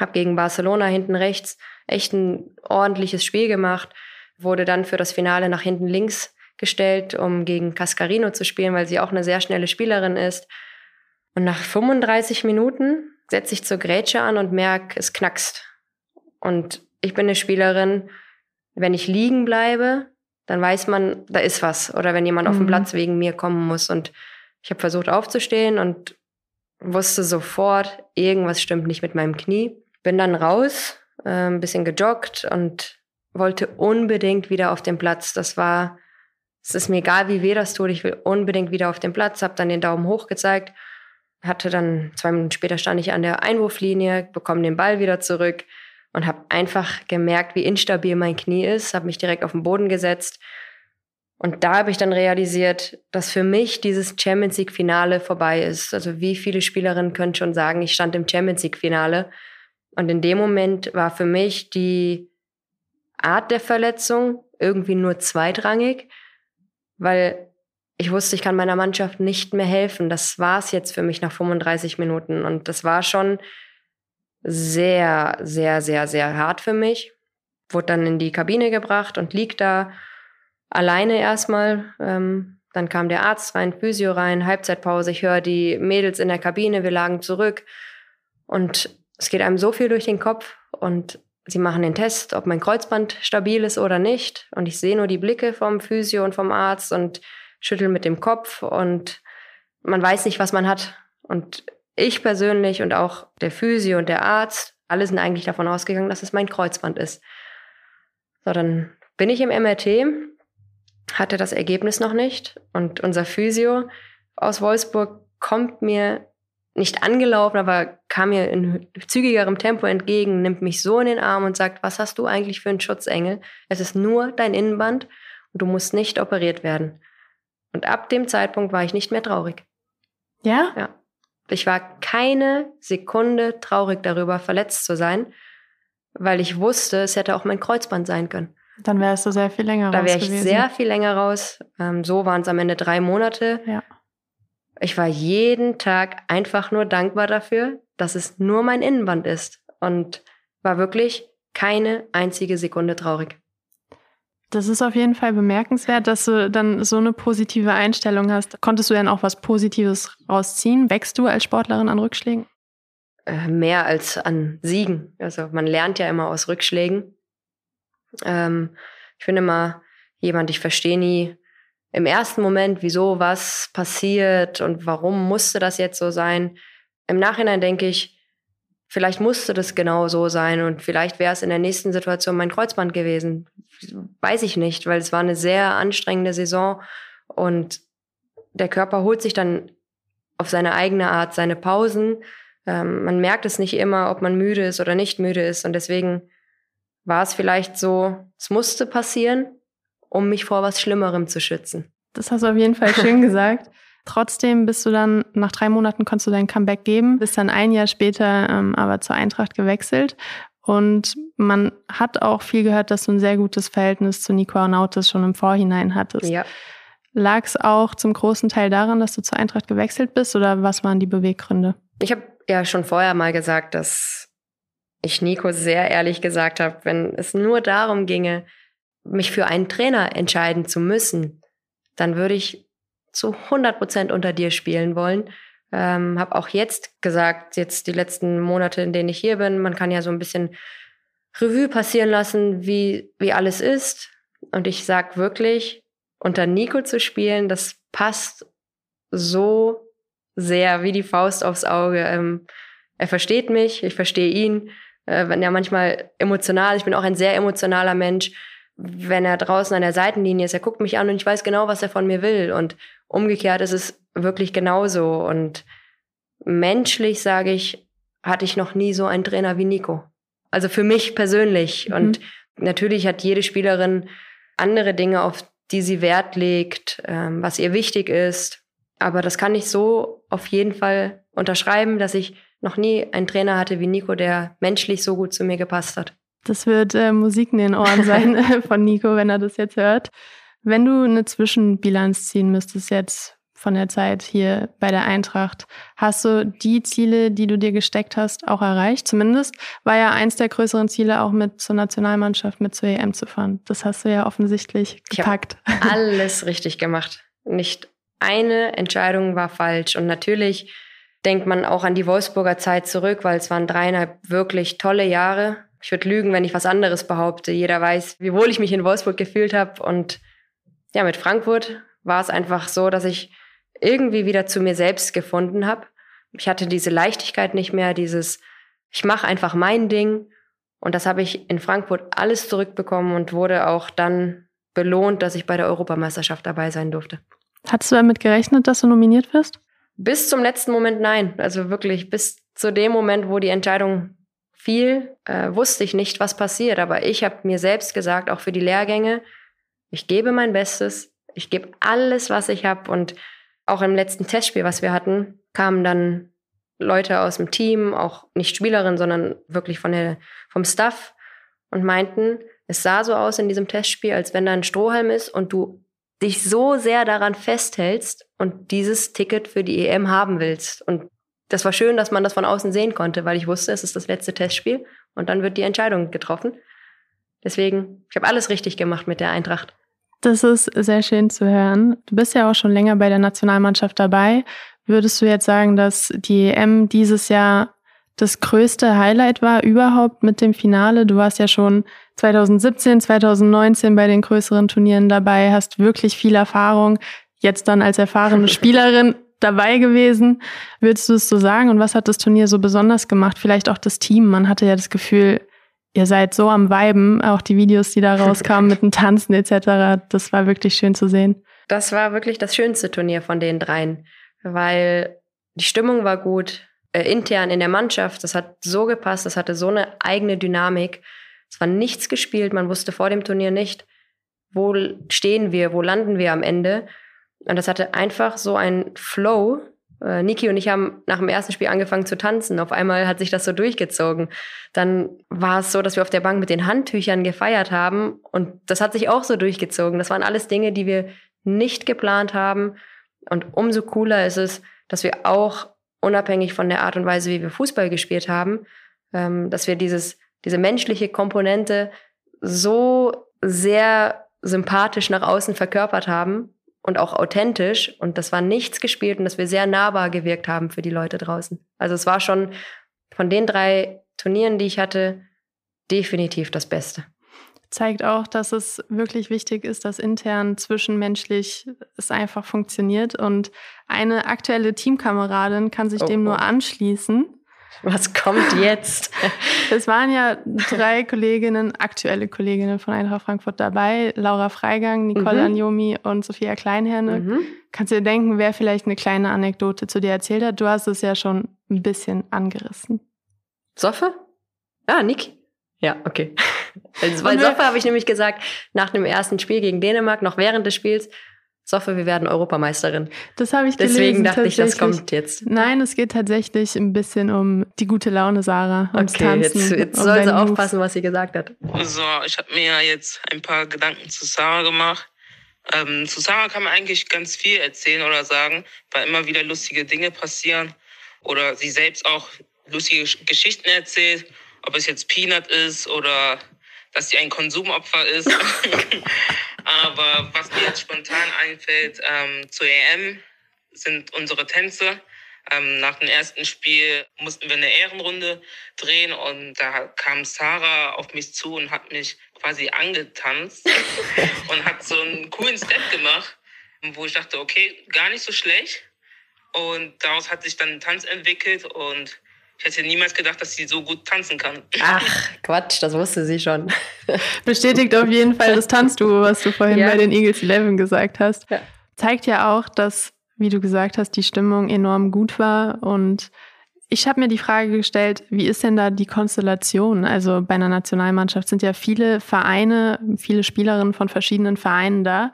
habe gegen Barcelona hinten rechts echt ein ordentliches Spiel gemacht, wurde dann für das Finale nach hinten links gestellt, um gegen Cascarino zu spielen, weil sie auch eine sehr schnelle Spielerin ist. Und nach 35 Minuten setze ich zur Grätsche an und merke, es knackst. Und ich bin eine Spielerin, wenn ich liegen bleibe, dann weiß man, da ist was. Oder wenn jemand mhm. auf den mhm. Platz wegen mir kommen muss. Und ich habe versucht aufzustehen und wusste sofort, irgendwas stimmt nicht mit meinem Knie. Bin dann raus, äh, ein bisschen gejoggt und wollte unbedingt wieder auf den Platz. Das war, es ist mir egal, wie weh das tut, ich will unbedingt wieder auf den Platz, habe dann den Daumen hoch gezeigt hatte dann zwei Minuten später stand ich an der Einwurflinie, bekomme den Ball wieder zurück und habe einfach gemerkt, wie instabil mein Knie ist, habe mich direkt auf den Boden gesetzt und da habe ich dann realisiert, dass für mich dieses Champions League Finale vorbei ist. Also wie viele Spielerinnen können schon sagen, ich stand im Champions League Finale und in dem Moment war für mich die Art der Verletzung irgendwie nur zweitrangig, weil ich wusste, ich kann meiner Mannschaft nicht mehr helfen. Das war es jetzt für mich nach 35 Minuten. Und das war schon sehr, sehr, sehr, sehr hart für mich. Wurde dann in die Kabine gebracht und liegt da alleine erstmal. Ähm, dann kam der Arzt rein, Physio rein, Halbzeitpause. Ich höre die Mädels in der Kabine, wir lagen zurück. Und es geht einem so viel durch den Kopf. Und sie machen den Test, ob mein Kreuzband stabil ist oder nicht. Und ich sehe nur die Blicke vom Physio und vom Arzt und schütteln mit dem Kopf und man weiß nicht, was man hat. Und ich persönlich und auch der Physio und der Arzt, alle sind eigentlich davon ausgegangen, dass es mein Kreuzband ist. So, dann bin ich im MRT, hatte das Ergebnis noch nicht und unser Physio aus Wolfsburg kommt mir nicht angelaufen, aber kam mir in zügigerem Tempo entgegen, nimmt mich so in den Arm und sagt, was hast du eigentlich für einen Schutzengel? Es ist nur dein Innenband und du musst nicht operiert werden. Und ab dem Zeitpunkt war ich nicht mehr traurig. Ja? Ja. Ich war keine Sekunde traurig darüber, verletzt zu sein, weil ich wusste, es hätte auch mein Kreuzband sein können. Dann wärst du sehr viel länger da raus. Da wäre ich gewesen. sehr viel länger raus. Ähm, so waren es am Ende drei Monate. Ja. Ich war jeden Tag einfach nur dankbar dafür, dass es nur mein Innenband ist und war wirklich keine einzige Sekunde traurig. Das ist auf jeden Fall bemerkenswert, dass du dann so eine positive Einstellung hast. Konntest du denn auch was Positives rausziehen? Wächst du als Sportlerin an Rückschlägen? äh, mehr als an Siegen. Also man lernt ja immer aus Rückschlägen. Ähm, ich bin immer jemand, ich verstehe nie im ersten Moment, wieso was passiert und warum musste das jetzt so sein. Im Nachhinein denke ich, vielleicht musste das genau so sein und vielleicht wäre es in der nächsten Situation mein Kreuzband gewesen. Weiß ich nicht, weil es war eine sehr anstrengende Saison und der Körper holt sich dann auf seine eigene Art seine Pausen. Ähm, man merkt es nicht immer, ob man müde ist oder nicht müde ist und deswegen war es vielleicht so, es musste passieren, um mich vor was Schlimmerem zu schützen. Das hast du auf jeden Fall schön gesagt. Trotzdem bist du dann, nach drei Monaten konntest du dein Comeback geben, bist dann ein Jahr später ähm, aber zur Eintracht gewechselt. Und man hat auch viel gehört, dass du ein sehr gutes Verhältnis zu Nico Arnautis schon im Vorhinein hattest. Ja. Lag es auch zum großen Teil daran, dass du zur Eintracht gewechselt bist oder was waren die Beweggründe? Ich habe ja schon vorher mal gesagt, dass ich Nico sehr ehrlich gesagt habe, wenn es nur darum ginge, mich für einen Trainer entscheiden zu müssen, dann würde ich zu 100 Prozent unter dir spielen wollen. Ähm, habe auch jetzt gesagt, jetzt die letzten Monate, in denen ich hier bin, man kann ja so ein bisschen Revue passieren lassen, wie, wie alles ist. Und ich sag wirklich, unter Nico zu spielen, das passt so sehr wie die Faust aufs Auge. Ähm, er versteht mich, ich verstehe ihn äh, wenn er manchmal emotional, ich bin auch ein sehr emotionaler Mensch, wenn er draußen an der Seitenlinie ist, er guckt mich an und ich weiß genau, was er von mir will. Und umgekehrt ist es wirklich genauso. Und menschlich, sage ich, hatte ich noch nie so einen Trainer wie Nico. Also für mich persönlich. Mhm. Und natürlich hat jede Spielerin andere Dinge, auf die sie Wert legt, ähm, was ihr wichtig ist. Aber das kann ich so auf jeden Fall unterschreiben, dass ich noch nie einen Trainer hatte wie Nico, der menschlich so gut zu mir gepasst hat. Das wird äh, Musik in den Ohren sein äh, von Nico, wenn er das jetzt hört. Wenn du eine Zwischenbilanz ziehen müsstest jetzt von der Zeit hier bei der Eintracht, hast du die Ziele, die du dir gesteckt hast, auch erreicht? Zumindest war ja eins der größeren Ziele auch mit zur Nationalmannschaft, mit zur EM zu fahren. Das hast du ja offensichtlich gepackt. Ich alles richtig gemacht. Nicht eine Entscheidung war falsch. Und natürlich denkt man auch an die Wolfsburger Zeit zurück, weil es waren dreieinhalb wirklich tolle Jahre. Ich würde lügen, wenn ich was anderes behaupte. Jeder weiß, wie wohl ich mich in Wolfsburg gefühlt habe. Und ja, mit Frankfurt war es einfach so, dass ich irgendwie wieder zu mir selbst gefunden habe. Ich hatte diese Leichtigkeit nicht mehr, dieses, ich mache einfach mein Ding. Und das habe ich in Frankfurt alles zurückbekommen und wurde auch dann belohnt, dass ich bei der Europameisterschaft dabei sein durfte. Hattest du damit gerechnet, dass du nominiert wirst? Bis zum letzten Moment nein. Also wirklich bis zu dem Moment, wo die Entscheidung fiel, äh, wusste ich nicht, was passiert. Aber ich habe mir selbst gesagt, auch für die Lehrgänge, ich gebe mein Bestes, ich gebe alles, was ich habe. Und auch im letzten Testspiel, was wir hatten, kamen dann Leute aus dem Team, auch nicht Spielerinnen, sondern wirklich von der, vom Staff und meinten, es sah so aus in diesem Testspiel, als wenn da ein Strohhalm ist und du dich so sehr daran festhältst und dieses Ticket für die EM haben willst. Und das war schön, dass man das von außen sehen konnte, weil ich wusste, es ist das letzte Testspiel und dann wird die Entscheidung getroffen. Deswegen, ich habe alles richtig gemacht mit der Eintracht. Das ist sehr schön zu hören. Du bist ja auch schon länger bei der Nationalmannschaft dabei. Würdest du jetzt sagen, dass die EM dieses Jahr das größte Highlight war überhaupt mit dem Finale? Du warst ja schon 2017, 2019 bei den größeren Turnieren dabei, hast wirklich viel Erfahrung, jetzt dann als erfahrene Spielerin dabei gewesen. Würdest du es so sagen? Und was hat das Turnier so besonders gemacht? Vielleicht auch das Team. Man hatte ja das Gefühl, ihr seid so am Weiben, auch die Videos, die da rauskamen mit dem Tanzen etc. Das war wirklich schön zu sehen. Das war wirklich das schönste Turnier von den dreien, weil die Stimmung war gut, äh, intern in der Mannschaft, das hat so gepasst, das hatte so eine eigene Dynamik. Es war nichts gespielt, man wusste vor dem Turnier nicht, wo stehen wir, wo landen wir am Ende. Und das hatte einfach so einen Flow. Äh, Niki und ich haben nach dem ersten Spiel angefangen zu tanzen. Auf einmal hat sich das so durchgezogen. Dann war es so, dass wir auf der Bank mit den Handtüchern gefeiert haben. Und das hat sich auch so durchgezogen. Das waren alles Dinge, die wir nicht geplant haben. Und umso cooler ist es, dass wir auch unabhängig von der Art und Weise, wie wir Fußball gespielt haben, ähm, dass wir dieses diese menschliche Komponente so sehr sympathisch nach außen verkörpert haben und auch authentisch. Und das war nichts gespielt und dass wir sehr nahbar gewirkt haben für die Leute draußen. Also es war schon von den drei Turnieren, die ich hatte, definitiv das Beste. Zeigt auch, dass es wirklich wichtig ist, dass intern zwischenmenschlich es einfach funktioniert. Und eine aktuelle Teamkameradin kann sich oh, dem nur oh. anschließen. Was kommt jetzt? es waren ja drei Kolleginnen, aktuelle Kolleginnen von Eintracht Frankfurt dabei. Laura Freigang, Nicole mhm. Anjomi und Sophia Kleinherne. Mhm. Kannst du dir denken, wer vielleicht eine kleine Anekdote zu dir erzählt hat? Du hast es ja schon ein bisschen angerissen. Soffe? Ah, Niki. Ja, okay. Weil Soffe habe ich nämlich gesagt, nach dem ersten Spiel gegen Dänemark, noch während des Spiels, Soffe, wir werden Europameisterin. Das habe ich gelesen. Deswegen dachte ich, das kommt jetzt. Nein, es geht tatsächlich ein bisschen um die gute Laune Sarah. Ums okay, Tanzen, jetzt, jetzt um soll sie aufpassen, was sie gesagt hat. So, ich habe mir jetzt ein paar Gedanken zu Sarah gemacht. Ähm, zu Sarah kann man eigentlich ganz viel erzählen oder sagen, weil immer wieder lustige Dinge passieren oder sie selbst auch lustige Geschichten erzählt, ob es jetzt Peanut ist oder dass sie ein Konsumopfer ist. Aber was mir jetzt spontan einfällt ähm, zur EM, sind unsere Tänze. Ähm, nach dem ersten Spiel mussten wir eine Ehrenrunde drehen und da kam Sarah auf mich zu und hat mich quasi angetanzt und hat so einen coolen Step gemacht, wo ich dachte, okay, gar nicht so schlecht. Und daraus hat sich dann ein Tanz entwickelt und ich hätte niemals gedacht, dass sie so gut tanzen kann. Ach, Quatsch, das wusste sie schon. Bestätigt auf jeden Fall das Tanzduo, was du vorhin ja. bei den Eagles 11 gesagt hast. Ja. Zeigt ja auch, dass, wie du gesagt hast, die Stimmung enorm gut war. Und ich habe mir die Frage gestellt, wie ist denn da die Konstellation? Also bei einer Nationalmannschaft sind ja viele Vereine, viele Spielerinnen von verschiedenen Vereinen da.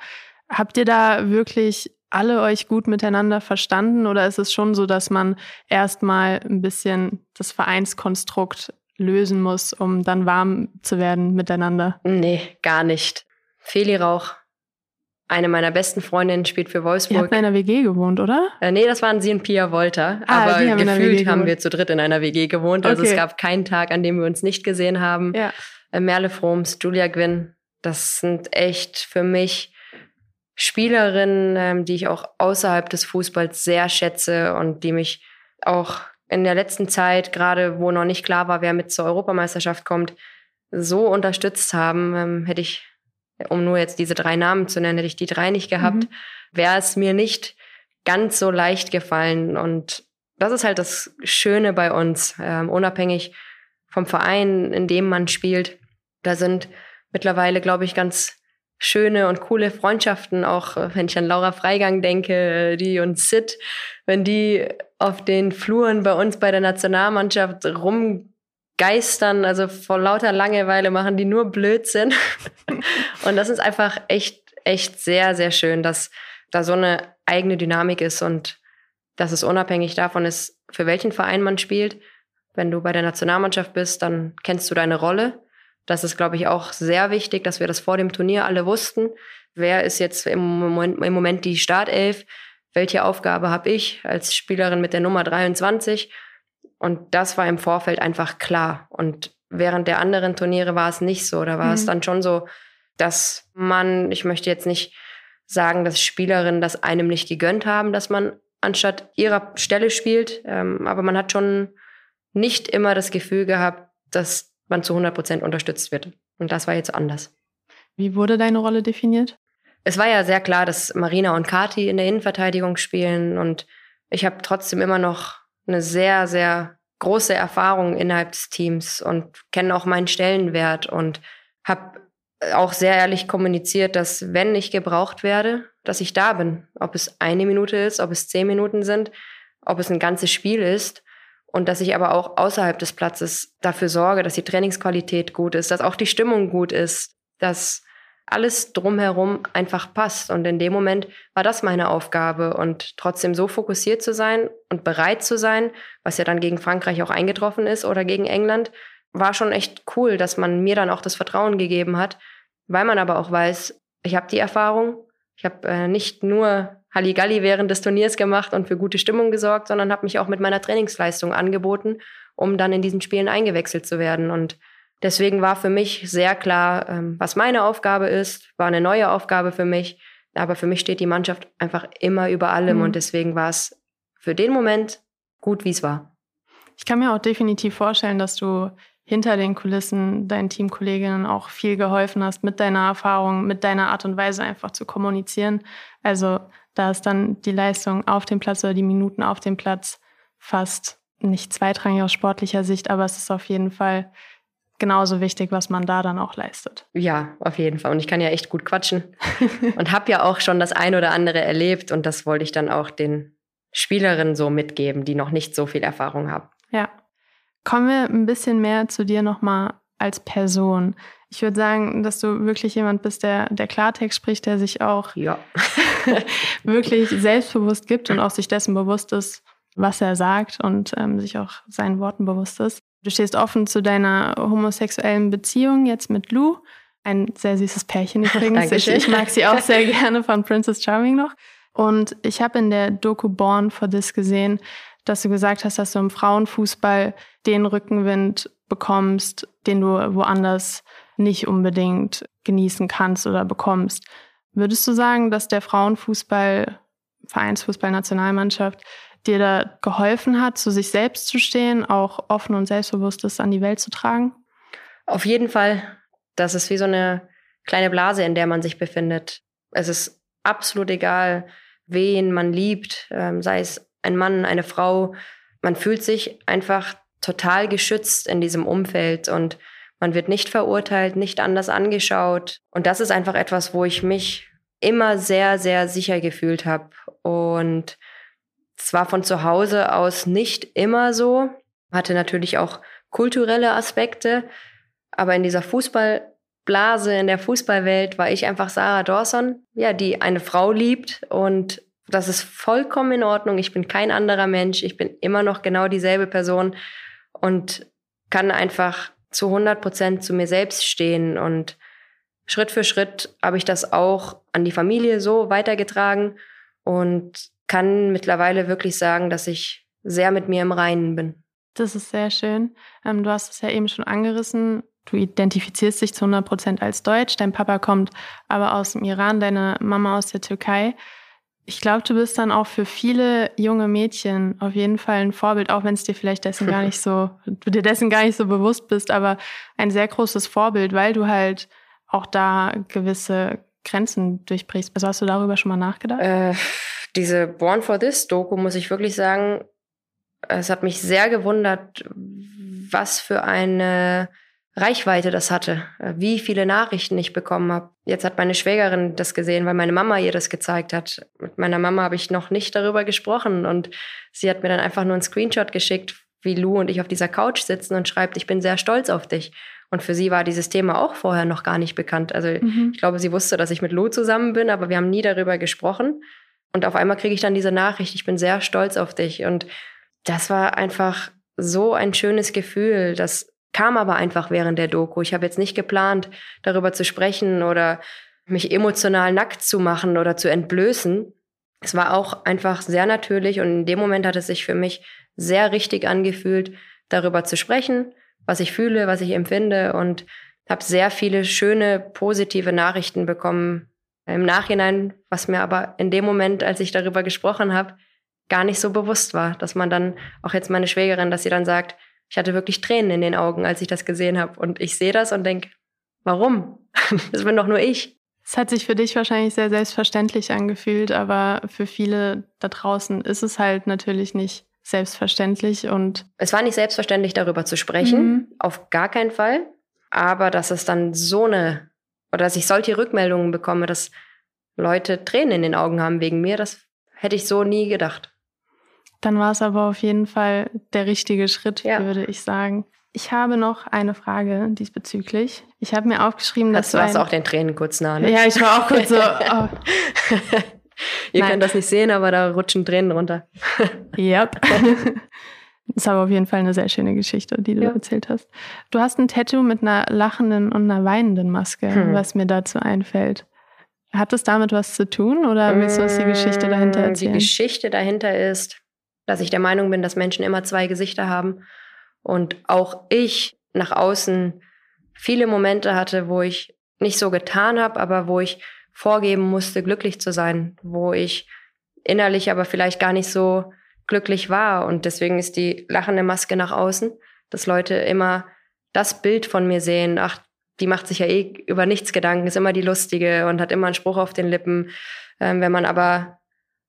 Habt ihr da wirklich alle euch gut miteinander verstanden oder ist es schon so, dass man erstmal ein bisschen das Vereinskonstrukt lösen muss, um dann warm zu werden miteinander? Nee, gar nicht. Feli Rauch, eine meiner besten Freundinnen, spielt für Wolfsburg. Ihr habt in einer WG gewohnt, oder? Äh, nee, das waren sie und Pia Wolter. Ah, aber haben gefühlt haben wir zu dritt in einer WG gewohnt. Also okay. es gab keinen Tag, an dem wir uns nicht gesehen haben. Ja. Äh, Merle Froms, Julia Gwynn, das sind echt für mich Spielerinnen, ähm, die ich auch außerhalb des Fußballs sehr schätze und die mich auch in der letzten Zeit, gerade wo noch nicht klar war, wer mit zur Europameisterschaft kommt, so unterstützt haben, ähm, hätte ich, um nur jetzt diese drei Namen zu nennen, hätte ich die drei nicht gehabt, mhm. wäre es mir nicht ganz so leicht gefallen. Und das ist halt das Schöne bei uns, ähm, unabhängig vom Verein, in dem man spielt. Da sind mittlerweile, glaube ich, ganz schöne und coole Freundschaften, auch äh, wenn ich an Laura Freigang denke, äh, die und Sid, wenn die auf den Fluren bei uns bei der Nationalmannschaft rumgeistern, also vor lauter Langeweile machen die nur Blödsinn. und das ist einfach echt, echt sehr, sehr schön, dass da so eine eigene Dynamik ist und dass es unabhängig davon ist, für welchen Verein man spielt. Wenn du bei der Nationalmannschaft bist, dann kennst du deine Rolle das ist, glaube ich, auch sehr wichtig, dass wir das vor dem Turnier alle wussten. Wer ist jetzt im Moment, im Moment die Startelf? Welche Aufgabe habe ich als Spielerin mit der Nummer 23? Und das war im Vorfeld einfach klar. Und während der anderen Turniere war es nicht so. Da war mhm. es dann schon so, dass man, ich möchte jetzt nicht sagen, dass Spielerinnen das einem nicht gegönnt haben, dass man anstatt ihrer Stelle spielt. Ähm, aber man hat schon nicht immer das Gefühl gehabt, dass man zu 100 Prozent unterstützt wird. Und das war jetzt anders. Wie wurde deine Rolle definiert? Es war ja sehr klar, dass Marina und Kati in der Innenverteidigung spielen und ich habe trotzdem immer noch eine sehr, sehr große Erfahrung innerhalb des Teams und kenne auch meinen Stellenwert und habe auch sehr ehrlich kommuniziert, dass wenn ich gebraucht werde, dass ich da bin. Ob es eine Minute ist, ob es zehn Minuten sind, ob es ein ganzes Spiel ist und dass ich aber auch außerhalb des Platzes dafür sorge, dass die Trainingsqualität gut ist, dass auch die Stimmung gut ist, dass alles drumherum einfach passt. Und in dem Moment war das meine Aufgabe und trotzdem so fokussiert zu sein und bereit zu sein, was ja dann gegen Frankreich auch eingetroffen ist oder gegen England, war schon echt cool, dass man mir dann auch das Vertrauen gegeben hat, weil man aber auch weiß, ich habe die Erfahrung, ich habe äh, nicht nur Halligalli während des Turniers gemacht und für gute Stimmung gesorgt, sondern habe mich auch mit meiner Trainingsleistung angeboten, um dann in diesen Spielen eingewechselt zu werden. Und deswegen war für mich sehr klar, ähm, was meine Aufgabe ist, war eine neue Aufgabe für mich. Aber für mich steht die Mannschaft einfach immer über allem mhm. und deswegen war es für den Moment gut, wie es war. Ich kann mir auch definitiv vorstellen, dass du hinter den Kulissen deinen Teamkolleginnen auch viel geholfen hast mit deiner Erfahrung, mit deiner Art und Weise einfach zu kommunizieren. Also da ist dann die Leistung auf dem Platz oder die Minuten auf dem Platz fast nicht zweitrangig aus sportlicher Sicht, aber es ist auf jeden Fall genauso wichtig, was man da dann auch leistet. Ja, auf jeden Fall. Und ich kann ja echt gut quatschen und habe ja auch schon das ein oder andere erlebt und das wollte ich dann auch den Spielerinnen so mitgeben, die noch nicht so viel Erfahrung haben. Ja. Kommen wir ein bisschen mehr zu dir nochmal als Person. Ich würde sagen, dass du wirklich jemand bist, der, der Klartext spricht, der sich auch ja. wirklich selbstbewusst gibt und auch sich dessen bewusst ist, was er sagt und ähm, sich auch seinen Worten bewusst ist. Du stehst offen zu deiner homosexuellen Beziehung jetzt mit Lou. Ein sehr süßes Pärchen übrigens. ich, ich mag sie auch sehr gerne von Princess Charming noch. Und ich habe in der Doku Born for This gesehen, dass du gesagt hast, dass du im Frauenfußball den Rückenwind bekommst, den du woanders nicht unbedingt genießen kannst oder bekommst. Würdest du sagen, dass der Frauenfußball, Vereinsfußball, Nationalmannschaft dir da geholfen hat, zu sich selbst zu stehen, auch offen und selbstbewusstes an die Welt zu tragen? Auf jeden Fall. Das ist wie so eine kleine Blase, in der man sich befindet. Es ist absolut egal, wen man liebt, ähm, sei es ein Mann, eine Frau. Man fühlt sich einfach total geschützt in diesem Umfeld und man wird nicht verurteilt, nicht anders angeschaut. Und das ist einfach etwas, wo ich mich immer sehr, sehr sicher gefühlt habe. Und es war von zu Hause aus nicht immer so, hatte natürlich auch kulturelle Aspekte, aber in dieser Fußballblase, in der Fußballwelt war ich einfach Sarah Dawson, ja, die eine Frau liebt und das ist vollkommen in Ordnung. Ich bin kein anderer Mensch. Ich bin immer noch genau dieselbe Person und kann einfach zu 100 Prozent zu mir selbst stehen. Und Schritt für Schritt habe ich das auch an die Familie so weitergetragen und kann mittlerweile wirklich sagen, dass ich sehr mit mir im Reinen bin. Das ist sehr schön. Ähm, du hast es ja eben schon angerissen. Du identifizierst dich zu 100 Prozent als Deutsch. Dein Papa kommt aber aus dem Iran, deine Mama aus der Türkei. Ich glaube, du bist dann auch für viele junge Mädchen auf jeden Fall ein Vorbild, auch wenn es dir vielleicht dessen gar nicht so, du dir dessen gar nicht so bewusst bist, aber ein sehr großes Vorbild, weil du halt auch da gewisse Grenzen durchbrichst. Also hast du darüber schon mal nachgedacht? Äh, diese Born for This Doku, muss ich wirklich sagen, es hat mich sehr gewundert, was für eine Reichweite das hatte, äh, wie viele Nachrichten ich bekommen habe. Jetzt hat meine Schwägerin das gesehen, weil meine Mama ihr das gezeigt hat. Mit meiner Mama habe ich noch nicht darüber gesprochen und sie hat mir dann einfach nur einen Screenshot geschickt, wie Lou und ich auf dieser Couch sitzen und schreibt, ich bin sehr stolz auf dich. Und für sie war dieses Thema auch vorher noch gar nicht bekannt. Also mhm. ich glaube, sie wusste, dass ich mit Lou zusammen bin, aber wir haben nie darüber gesprochen. Und auf einmal kriege ich dann diese Nachricht, ich bin sehr stolz auf dich. Und das war einfach so ein schönes Gefühl, dass kam aber einfach während der Doku. Ich habe jetzt nicht geplant, darüber zu sprechen oder mich emotional nackt zu machen oder zu entblößen. Es war auch einfach sehr natürlich und in dem Moment hat es sich für mich sehr richtig angefühlt, darüber zu sprechen, was ich fühle, was ich empfinde und habe sehr viele schöne, positive Nachrichten bekommen im Nachhinein, was mir aber in dem Moment, als ich darüber gesprochen habe, gar nicht so bewusst war, dass man dann, auch jetzt meine Schwägerin, dass sie dann sagt, ich hatte wirklich Tränen in den Augen, als ich das gesehen habe. Und ich sehe das und denke, warum? das bin doch nur ich. Es hat sich für dich wahrscheinlich sehr selbstverständlich angefühlt, aber für viele da draußen ist es halt natürlich nicht selbstverständlich und es war nicht selbstverständlich darüber zu sprechen, mhm. auf gar keinen Fall, aber dass es dann so eine oder dass ich solche Rückmeldungen bekomme, dass Leute Tränen in den Augen haben wegen mir, das hätte ich so nie gedacht. Dann war es aber auf jeden Fall der richtige Schritt, ja. würde ich sagen. Ich habe noch eine Frage diesbezüglich. Ich habe mir aufgeschrieben, dass du warst auch den Tränen kurz nah. Ne? Ja, ich war auch kurz so. Oh. Ihr Nein. könnt das nicht sehen, aber da rutschen Tränen runter. yep. Das ist aber auf jeden Fall eine sehr schöne Geschichte, die du ja. erzählt hast. Du hast ein Tattoo mit einer lachenden und einer weinenden Maske, hm. was mir dazu einfällt. Hat das damit was zu tun oder willst du uns die Geschichte dahinter mm, erzählen? Die Geschichte dahinter ist, dass ich der Meinung bin, dass Menschen immer zwei Gesichter haben und auch ich nach außen viele Momente hatte, wo ich nicht so getan habe, aber wo ich vorgeben musste, glücklich zu sein, wo ich innerlich aber vielleicht gar nicht so glücklich war. Und deswegen ist die lachende Maske nach außen, dass Leute immer das Bild von mir sehen. Ach, die macht sich ja eh über nichts Gedanken, ist immer die Lustige und hat immer einen Spruch auf den Lippen. Ähm, wenn man aber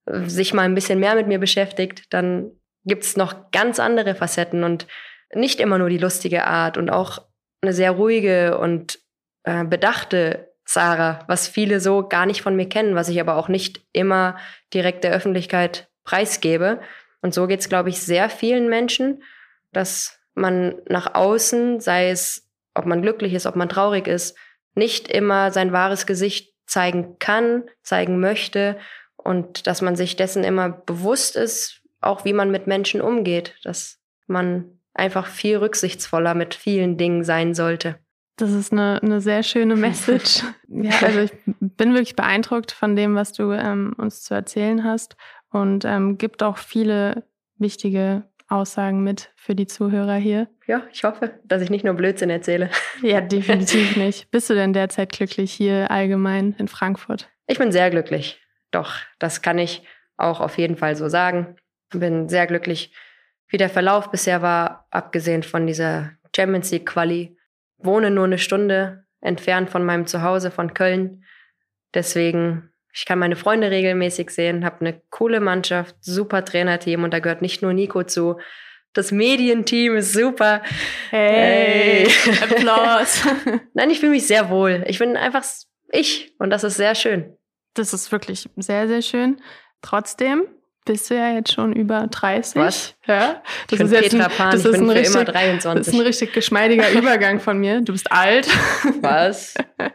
sich mal ein bisschen mehr mit mir beschäftigt, dann gibt's noch ganz andere Facetten und nicht immer nur die lustige Art und auch eine sehr ruhige und äh, bedachte Sarah, was viele so gar nicht von mir kennen, was ich aber auch nicht immer direkt der Öffentlichkeit preisgebe. Und so geht's, glaube ich, sehr vielen Menschen, dass man nach außen, sei es, ob man glücklich ist, ob man traurig ist, nicht immer sein wahres Gesicht zeigen kann, zeigen möchte und dass man sich dessen immer bewusst ist, auch wie man mit Menschen umgeht, dass man einfach viel rücksichtsvoller mit vielen Dingen sein sollte. Das ist eine, eine sehr schöne Message. ja, also ich bin wirklich beeindruckt von dem, was du ähm, uns zu erzählen hast und ähm, gibt auch viele wichtige Aussagen mit für die Zuhörer hier. Ja, ich hoffe, dass ich nicht nur Blödsinn erzähle. ja, definitiv nicht. Bist du denn derzeit glücklich hier allgemein in Frankfurt? Ich bin sehr glücklich. Doch, das kann ich auch auf jeden Fall so sagen. Bin sehr glücklich, wie der Verlauf bisher war, abgesehen von dieser Champions League Quali. Wohne nur eine Stunde entfernt von meinem Zuhause von Köln. Deswegen, ich kann meine Freunde regelmäßig sehen, habe eine coole Mannschaft, super Trainerteam und da gehört nicht nur Nico zu. Das Medienteam ist super. Hey, hey. Applaus. Nein, ich fühle mich sehr wohl. Ich bin einfach ich und das ist sehr schön. Das ist wirklich sehr, sehr schön. Trotzdem bist du ja jetzt schon über 30. Was? Ja. Das ich ist jetzt Petra Pan, das ist ein richtig, immer 23. Das ist ein richtig geschmeidiger Übergang von mir. Du bist alt. Was?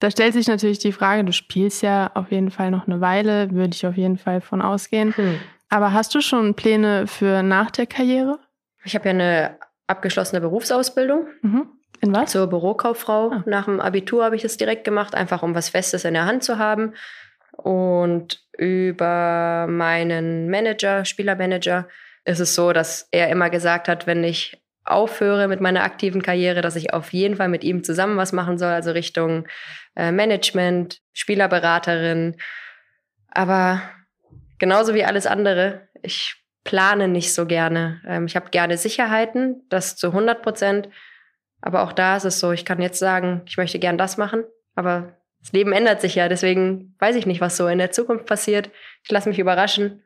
Da stellt sich natürlich die Frage, du spielst ja auf jeden Fall noch eine Weile, würde ich auf jeden Fall von ausgehen. Hm. Aber hast du schon Pläne für nach der Karriere? Ich habe ja eine abgeschlossene Berufsausbildung. Mhm. In was? Zur Bürokauffrau. Ah. Nach dem Abitur habe ich das direkt gemacht, einfach um was Festes in der Hand zu haben. Und über meinen Manager, Spielermanager, ist es so, dass er immer gesagt hat, wenn ich aufhöre mit meiner aktiven Karriere, dass ich auf jeden Fall mit ihm zusammen was machen soll, also Richtung äh, Management, Spielerberaterin. Aber genauso wie alles andere, ich plane nicht so gerne. Ähm, ich habe gerne Sicherheiten, das zu 100 Prozent. Aber auch da ist es so, ich kann jetzt sagen, ich möchte gern das machen, aber das Leben ändert sich ja, deswegen weiß ich nicht, was so in der Zukunft passiert. Ich lasse mich überraschen,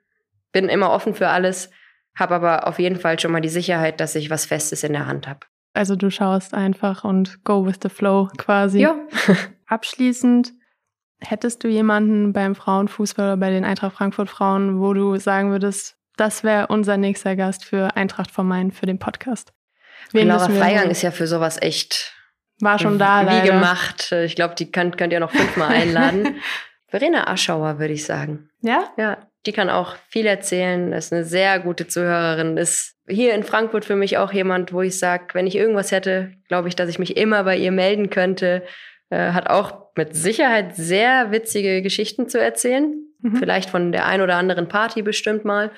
bin immer offen für alles, habe aber auf jeden Fall schon mal die Sicherheit, dass ich was Festes in der Hand habe. Also du schaust einfach und go with the flow quasi. Ja. Abschließend, hättest du jemanden beim Frauenfußball oder bei den Eintracht Frankfurt Frauen, wo du sagen würdest, das wäre unser nächster Gast für Eintracht vom Main für den Podcast? Wen Laura Freigang ist ja für sowas echt war schon da. Wie leider. gemacht. Ich glaube, die könnt, könnt ihr noch fünfmal einladen. Verena Aschauer, würde ich sagen. Ja? Ja, die kann auch viel erzählen, ist eine sehr gute Zuhörerin, ist hier in Frankfurt für mich auch jemand, wo ich sage, wenn ich irgendwas hätte, glaube ich, dass ich mich immer bei ihr melden könnte. Äh, hat auch mit Sicherheit sehr witzige Geschichten zu erzählen. Mhm. Vielleicht von der ein oder anderen Party bestimmt mal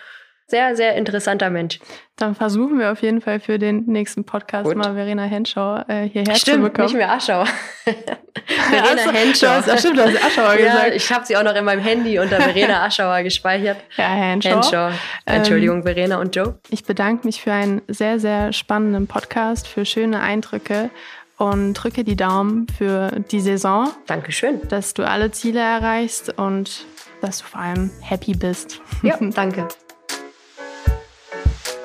sehr, sehr interessanter Mensch. Dann versuchen wir auf jeden Fall für den nächsten Podcast Gut. mal Verena Henschauer äh, hierher stimmt, zu bekommen. nicht mehr Aschauer. Verena ja, Henschauer. Du hast, stimmt, du hast Aschauer ja, gesagt. Ich habe sie auch noch in meinem Handy unter Verena Aschauer gespeichert. Ja, Henschauer. Henschauer. Entschuldigung, ähm, Verena und Joe. Ich bedanke mich für einen sehr, sehr spannenden Podcast, für schöne Eindrücke und drücke die Daumen für die Saison. Dankeschön. Dass du alle Ziele erreichst und dass du vor allem happy bist. Ja, danke. you